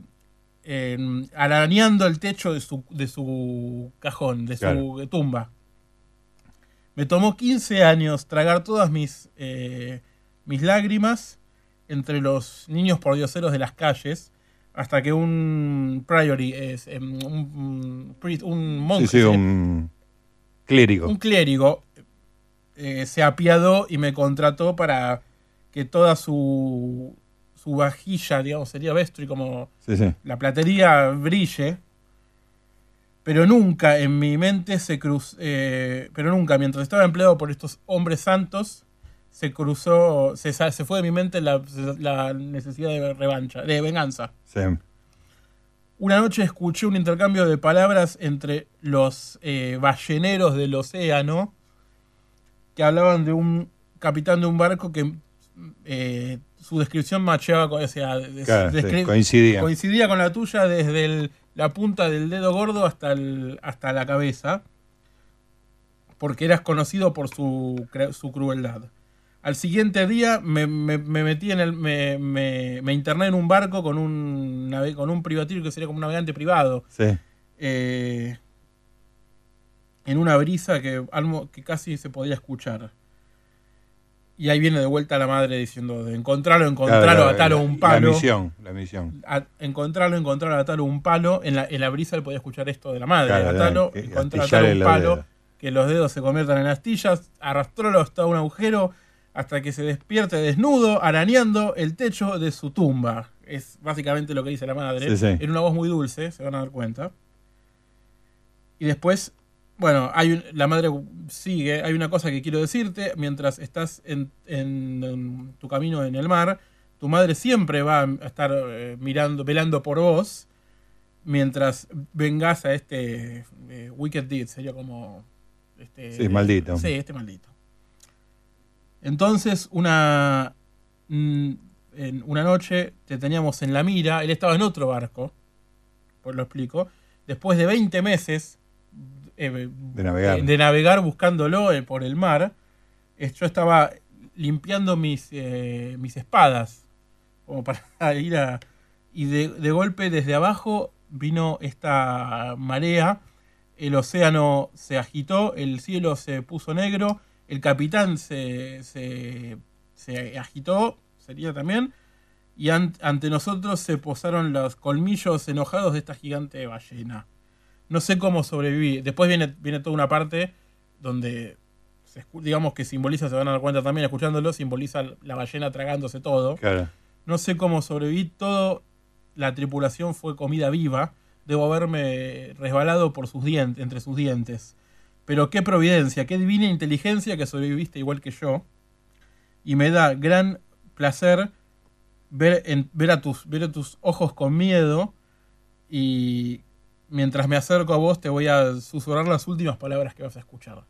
arañando el techo de su, de su cajón, de su Claro. tumba. Me tomó 15 años tragar todas mis, eh, mis lágrimas entre los niños pordioseros de las calles hasta que un priory, es, em, un, un monje, Sí, sí, un clérigo. un clérigo eh, se apiadó y me contrató para que toda su, su vajilla, digamos, sería vestry como Sí, sí. la platería brille. Pero nunca en mi mente se cruzó, pero nunca, mientras estaba empleado por estos hombres santos, se cruzó, se, se fue de mi mente la, la necesidad de revancha, de venganza. Sí. Una noche escuché un intercambio de palabras entre los eh, balleneros del océano que hablaban de un capitán de un barco que eh, su descripción macheaba con, o sea, des- Claro, sí, descri- coincidía. coincidía con la tuya desde el- la punta del dedo gordo hasta, el- hasta la cabeza, porque eras conocido por su, su crueldad. Al siguiente día me, me- me metí en el. Me, me- interné en un barco con un nave- con un privatero que sería como un navegante privado. Sí. eh, en una brisa que, que casi se podía escuchar. Y ahí viene de vuelta la madre diciendo de encontrarlo, encontrarlo, Claro, atarlo a un palo. La misión, la misión. A- encontrarlo, encontrarlo, atarlo a un palo. En la, en la brisa él podía escuchar esto de la madre. Claro, atarlo, que- encontrar, astillarle atar un palo, dedos. que los dedos se conviertan en astillas, arrastrólo hasta un agujero hasta que se despierte desnudo, arañando el techo de su tumba. Es básicamente lo que dice la madre. Sí, sí. En una voz muy dulce, se van a dar cuenta. Y después, bueno, hay un- la madre sigue, hay una cosa que quiero decirte, mientras estás en, en- en tu camino en el mar, tu madre siempre va a estar eh, mirando, velando por vos, mientras vengas a este eh, Wicked Deed, sería como... Este, Sí, maldito. Sí, este maldito. Entonces, una, mm, en una noche te teníamos en la mira, él estaba en otro barco, pues lo explico, después de 20 meses eh, De navegar. eh, de navegar buscándolo eh, por el mar, eh, yo estaba limpiando mis, mis espadas, como para ir a... Y de, de golpe desde abajo vino esta marea, el océano se agitó, el cielo se puso negro, el capitán se, se, se agitó, sería también, y an- ante nosotros se posaron los colmillos enojados de esta gigante ballena. No sé cómo sobreviví. Después viene, viene toda una parte donde, se digamos que simboliza, se van a dar cuenta también escuchándolo, simboliza la ballena tragándose todo. Claro. No sé cómo sobreviví. Todo la tripulación fue comida viva. Debo haberme resbalado por sus dientes, entre sus dientes. Pero qué providencia, qué divina inteligencia que sobreviviste igual que yo. Y me da gran placer ver, ver, a tus, ver a tus ojos con miedo. Y mientras me acerco a vos, te voy a susurrar las últimas palabras que vas a escuchar.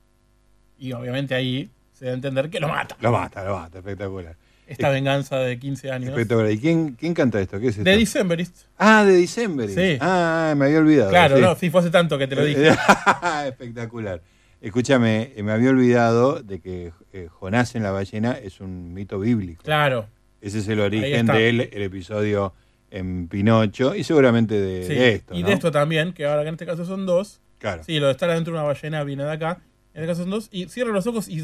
Y obviamente ahí se da a entender que lo mata. Lo mata, lo mata, espectacular. Esta venganza de 15 años. Espectacular. ¿Y quién, quién canta esto? ¿Qué es esto? De Decemberist. Ah, de December. Sí. Ah, me había olvidado. Claro, sí. no, sí, fue hace tanto que te lo dije. Espectacular. Escúchame, eh, me había olvidado de que eh, Jonás en la ballena es un mito bíblico. Claro. Ese es el origen del el episodio en Pinocho y seguramente de, Sí, de esto. y de esto también, que ahora que en este caso son dos. Claro. Sí, lo de estar adentro de una ballena viene de acá. En este caso son dos. Y cierran los ojos y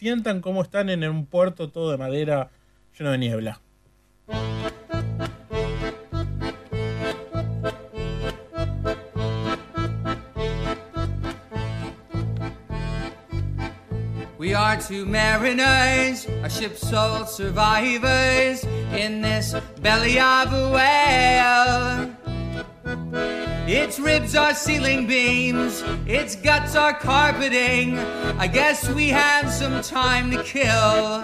sientan cómo están en un puerto todo de madera lleno de niebla. We are two mariners, a ship's sole survivors in this belly of a whale. Its ribs are ceiling beams, its guts are carpeting. I guess we have some time to kill.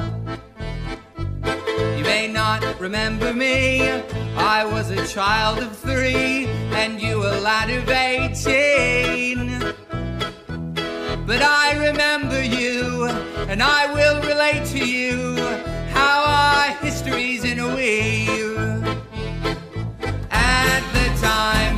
You may not remember me, I was a child of three, and you a lad of eighteen. But I remember you, and I will relate to you how our history's in a weave. At the time,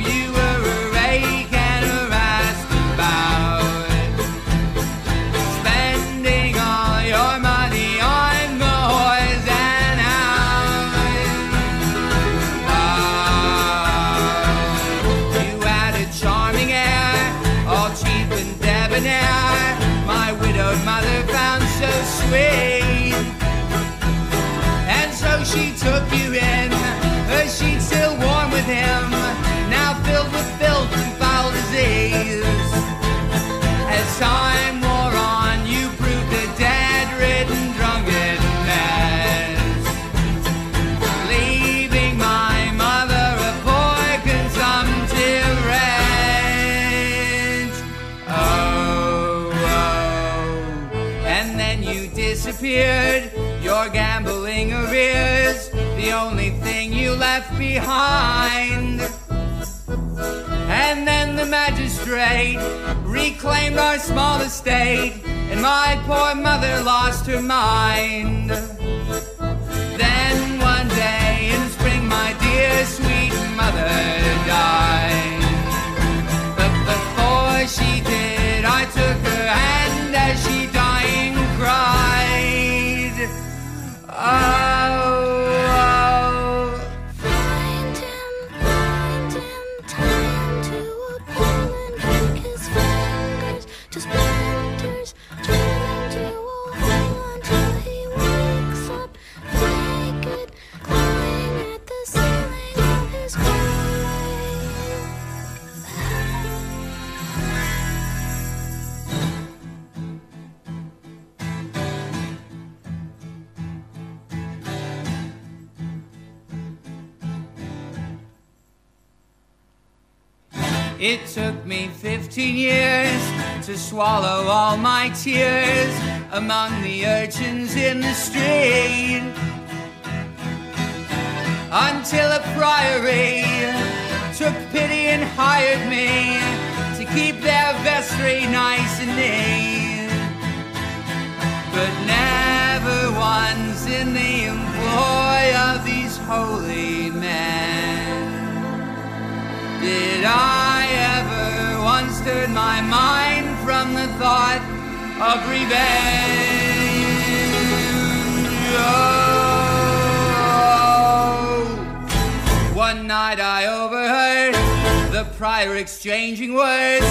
Your gambling arrears, the only thing you left behind. And then the magistrate reclaimed our small estate, and my poor mother lost her mind. Then one day in spring, my dear sweet mother died. But before she did, I took her hand as she dying Oh, It took me 15 years to swallow all my tears among the urchins in the street. Until a priory took pity and hired me to keep their vestry nice and neat. But never once in the employ of these holy men did I once my mind from the thought of revenge? Oh. One night I overheard the prior exchanging words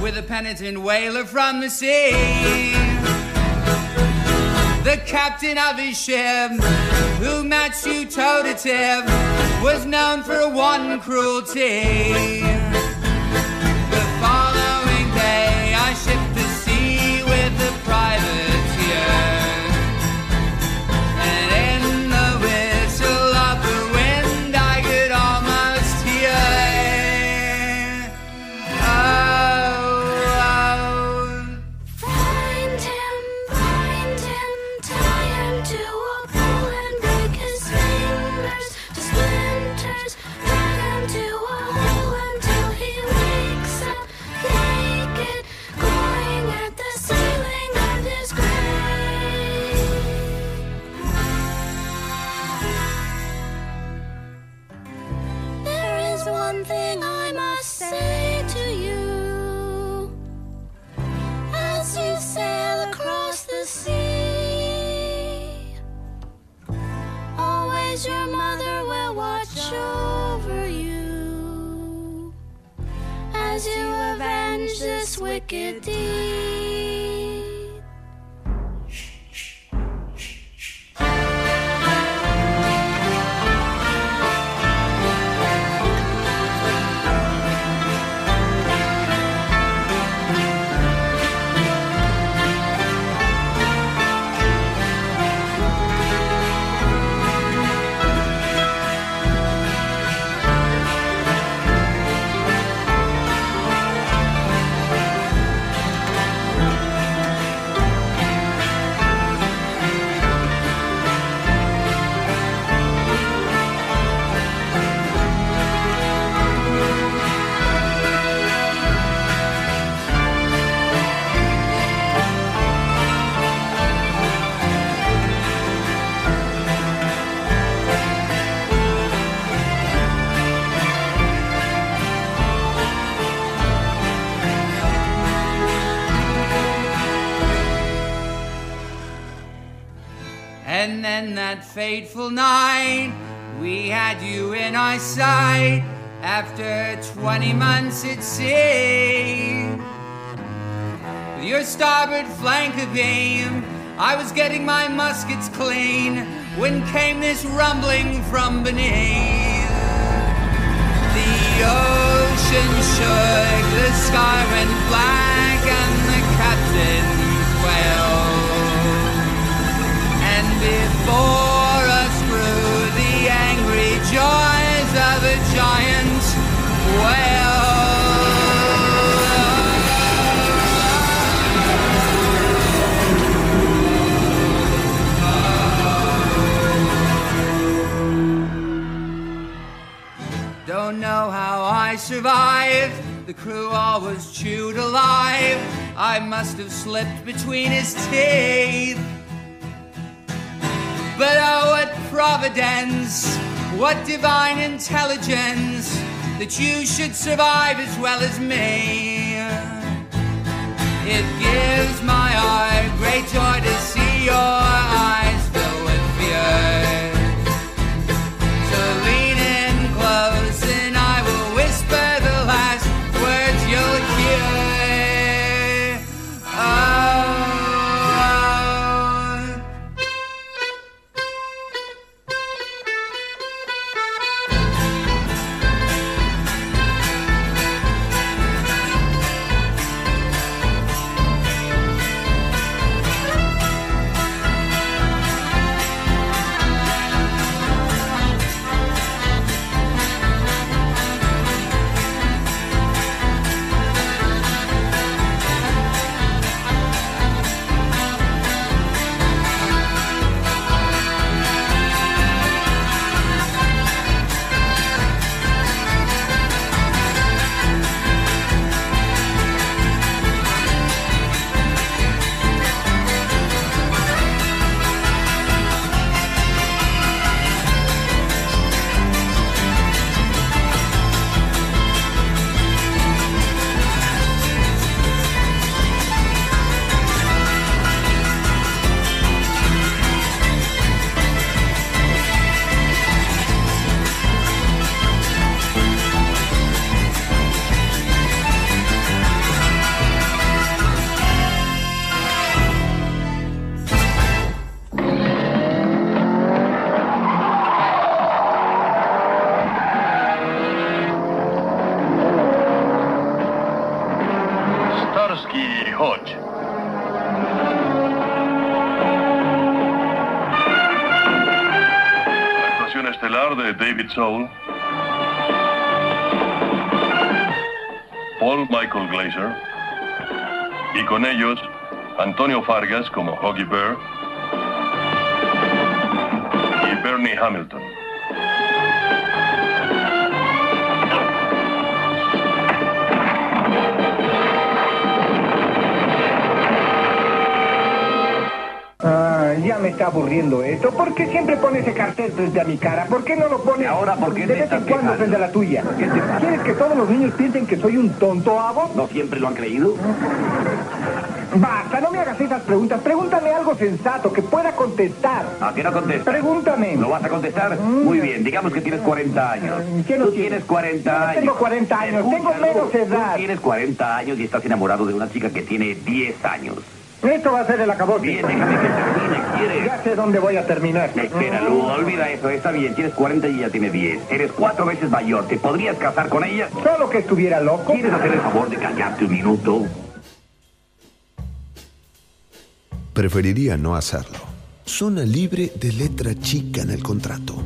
with a penitent whaler from the sea. The captain of his ship, who matched you toe to tip, was known for one cruelty. Wicked deed. And then that fateful night, we had you in our sight after 20 months at sea. With your starboard flank abeam, I was getting my muskets clean when came this rumbling from beneath. The ocean shook, the sky went black, bore us through the angry joys of a giant whale. Don't know how I survived. The crew all was chewed alive. I must have slipped between his teeth. But oh, what providence, what divine intelligence that you should survive as well as me. It gives my heart great joy to see your Soul. Paul Michael Glazer. Y con ellos, Antonio Fargas como Hoggy Bear. Y Bernie Hamilton. Ya me está aburriendo esto. ¿Por qué siempre pone ese cartel frente a mi cara? ¿Por qué no lo pone ahora por qué de vez en cuando frente a la tuya? ¿Quieres que todos los niños piensen que soy un tonto, Abo? ¿No siempre lo han creído? Basta, no me hagas esas preguntas. Pregúntame algo sensato que pueda contestar. ¿A qué no contestas? Pregúntame. ¿Lo vas a contestar? Muy bien, digamos que tienes 40 años. ¿Qué no Tú tienes? tienes 40 No años. tengo 40 años, tengo menos edad. Tú tienes 40 años y estás enamorado de una chica que tiene 10 años. Esto va a ser el acabose. Bien, déjame que termine, ¿quieres? Ya sé dónde voy a terminar. Espera, Lu, olvida eso. Está bien, tienes 40 y ella tiene 10. Eres cuatro veces mayor. ¿Te podrías casar con ella? Solo que estuviera loco. ¿Quieres hacer el favor de callarte un minuto? Preferiría no hacerlo. Zona libre de letra chica en el contrato.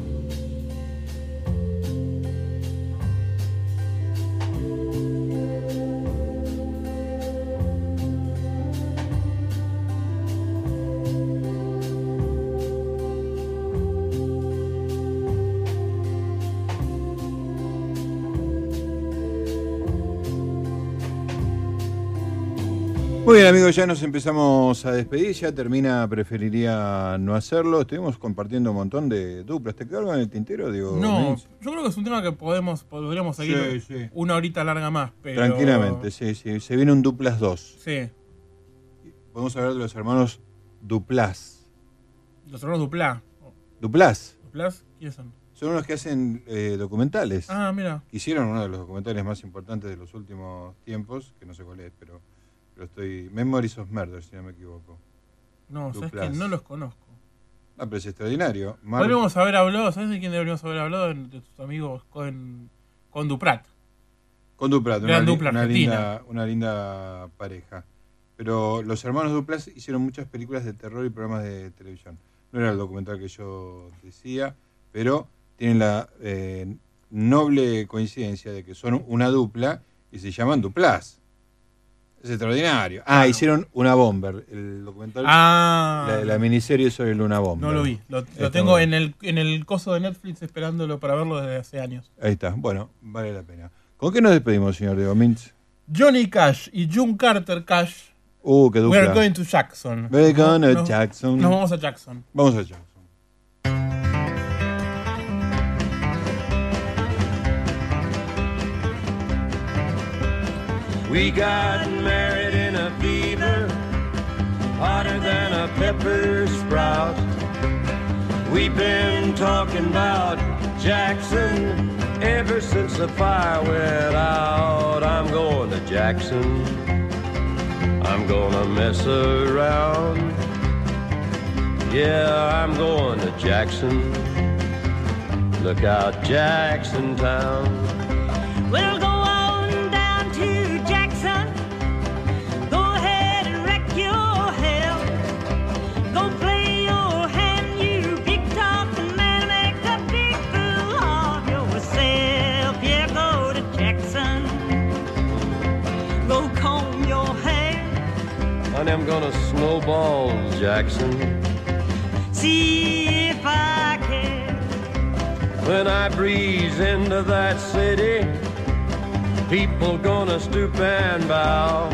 Muy bien, amigos, ya nos empezamos a despedir. Ya termina, preferiría no hacerlo. Estuvimos compartiendo un montón de duplas. ¿Te quedó algo en el tintero? Digo, No, Menz? yo creo que es un tema que podemos, podríamos seguir Sí, sí. una horita larga más. Pero... Tranquilamente, sí, sí. Se viene un Duplas 2. Sí. Podemos hablar de los hermanos Duplas. Los hermanos Duplá. ¿Duplas? ¿Duplás? ¿Quiénes son? Son unos que hacen eh, documentales. Ah, mira. Hicieron uno de los documentales más importantes de los últimos tiempos, que no sé cuál es, pero, pero estoy... Memories of Murder, si no me equivoco. No, sabes que no los conozco. Ah, pero es extraordinario. Mar- Podríamos haber hablado, ¿sabes de quién deberíamos haber hablado? De, tus amigos con, con Duprat. Con Duplat, una, dupla una linda, una linda pareja. Pero los hermanos Duplas hicieron muchas películas de terror y programas de televisión. No era el documental que yo decía, pero tienen la eh, noble coincidencia de que son una dupla y se llaman Duplas. Es extraordinario. Ah, hicieron Una Bomber, el documental, Ah. la, la miniserie sobre Luna Bomber. No lo vi. Lo, tengo en el, en el coso de Netflix esperándolo para verlo desde hace años. Ahí está. Bueno, vale la pena. ¿Con qué nos despedimos, señor Diego Mintz? Johnny Cash y June Carter Cash. Uh, qué dupla. We're going to Jackson. We're going to Jackson. Nos vamos a Jackson. Vamos allá. We got married in a fever, hotter than a pepper sprout. We've been talking about Jackson ever since the fire went out. I'm going to Jackson. I'm gonna mess around. Yeah, I'm going to Jackson. Look out, Jackson Town. We'll Honey, I'm gonna snowball Jackson. See if I can. When I breeze into that city, people gonna stoop and bow.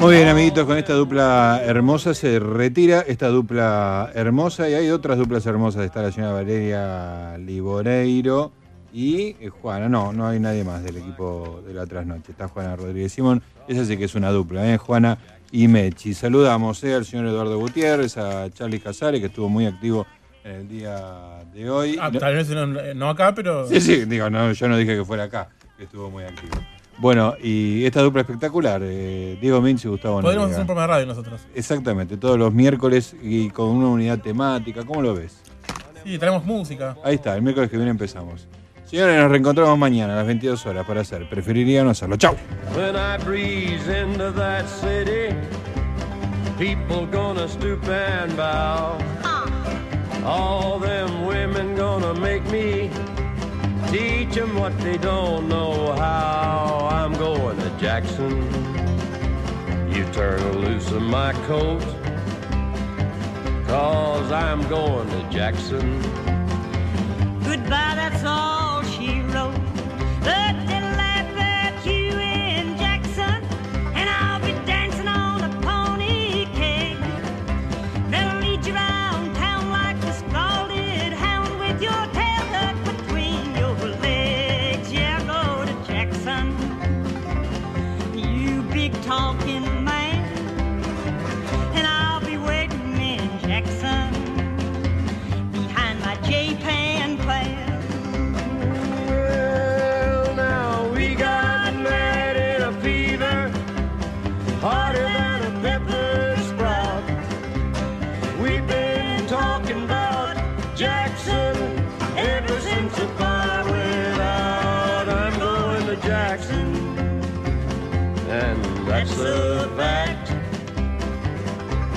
Muy bien, amiguitos, con esta dupla hermosa se retira esta dupla hermosa y hay otras duplas hermosas. Está la señora Valeria Liboreiro y eh, Juana. No, no hay nadie más del equipo de la trasnoche. Está Juana Rodríguez Simón. Esa sí que es una dupla, ¿eh? Juana y Mechi. Saludamos eh, al señor Eduardo Gutiérrez, a Charlie Casares, que estuvo muy activo en el día de hoy. Ah, tal vez no, no acá, pero. Sí, sí, digo, no, yo no dije que fuera acá, que estuvo muy activo. Bueno, y esta dupla espectacular, eh, Diego Minch y Gustavo Podríamos Noriega. hacer un programa de radio nosotros. Exactamente, todos los miércoles y con una unidad temática, ¿cómo lo ves? Sí, traemos música. Ahí está, el miércoles que viene empezamos. Señores, nos reencontramos mañana a las 22 horas para hacer. Preferiría no hacerlo. ¡Chao! When I breeze into that city, people gonna stoop and bow. Ah. All them women gonna make me teach them what they don't know how. I'm going to Jackson. You turn loose of my coat, cause I'm going to Jackson. Goodbye, that's all she wrote. But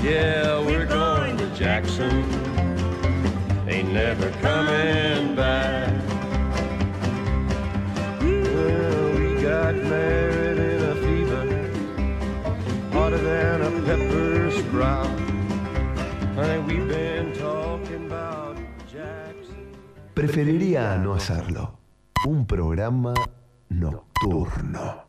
Yeah, we're going to Jackson. Ain't never coming back. Well, we got married in a fever, hotter than a pepper sprout. Honey, we've been talking about Jackson. Preferiría no hacerlo. Un programa nocturno.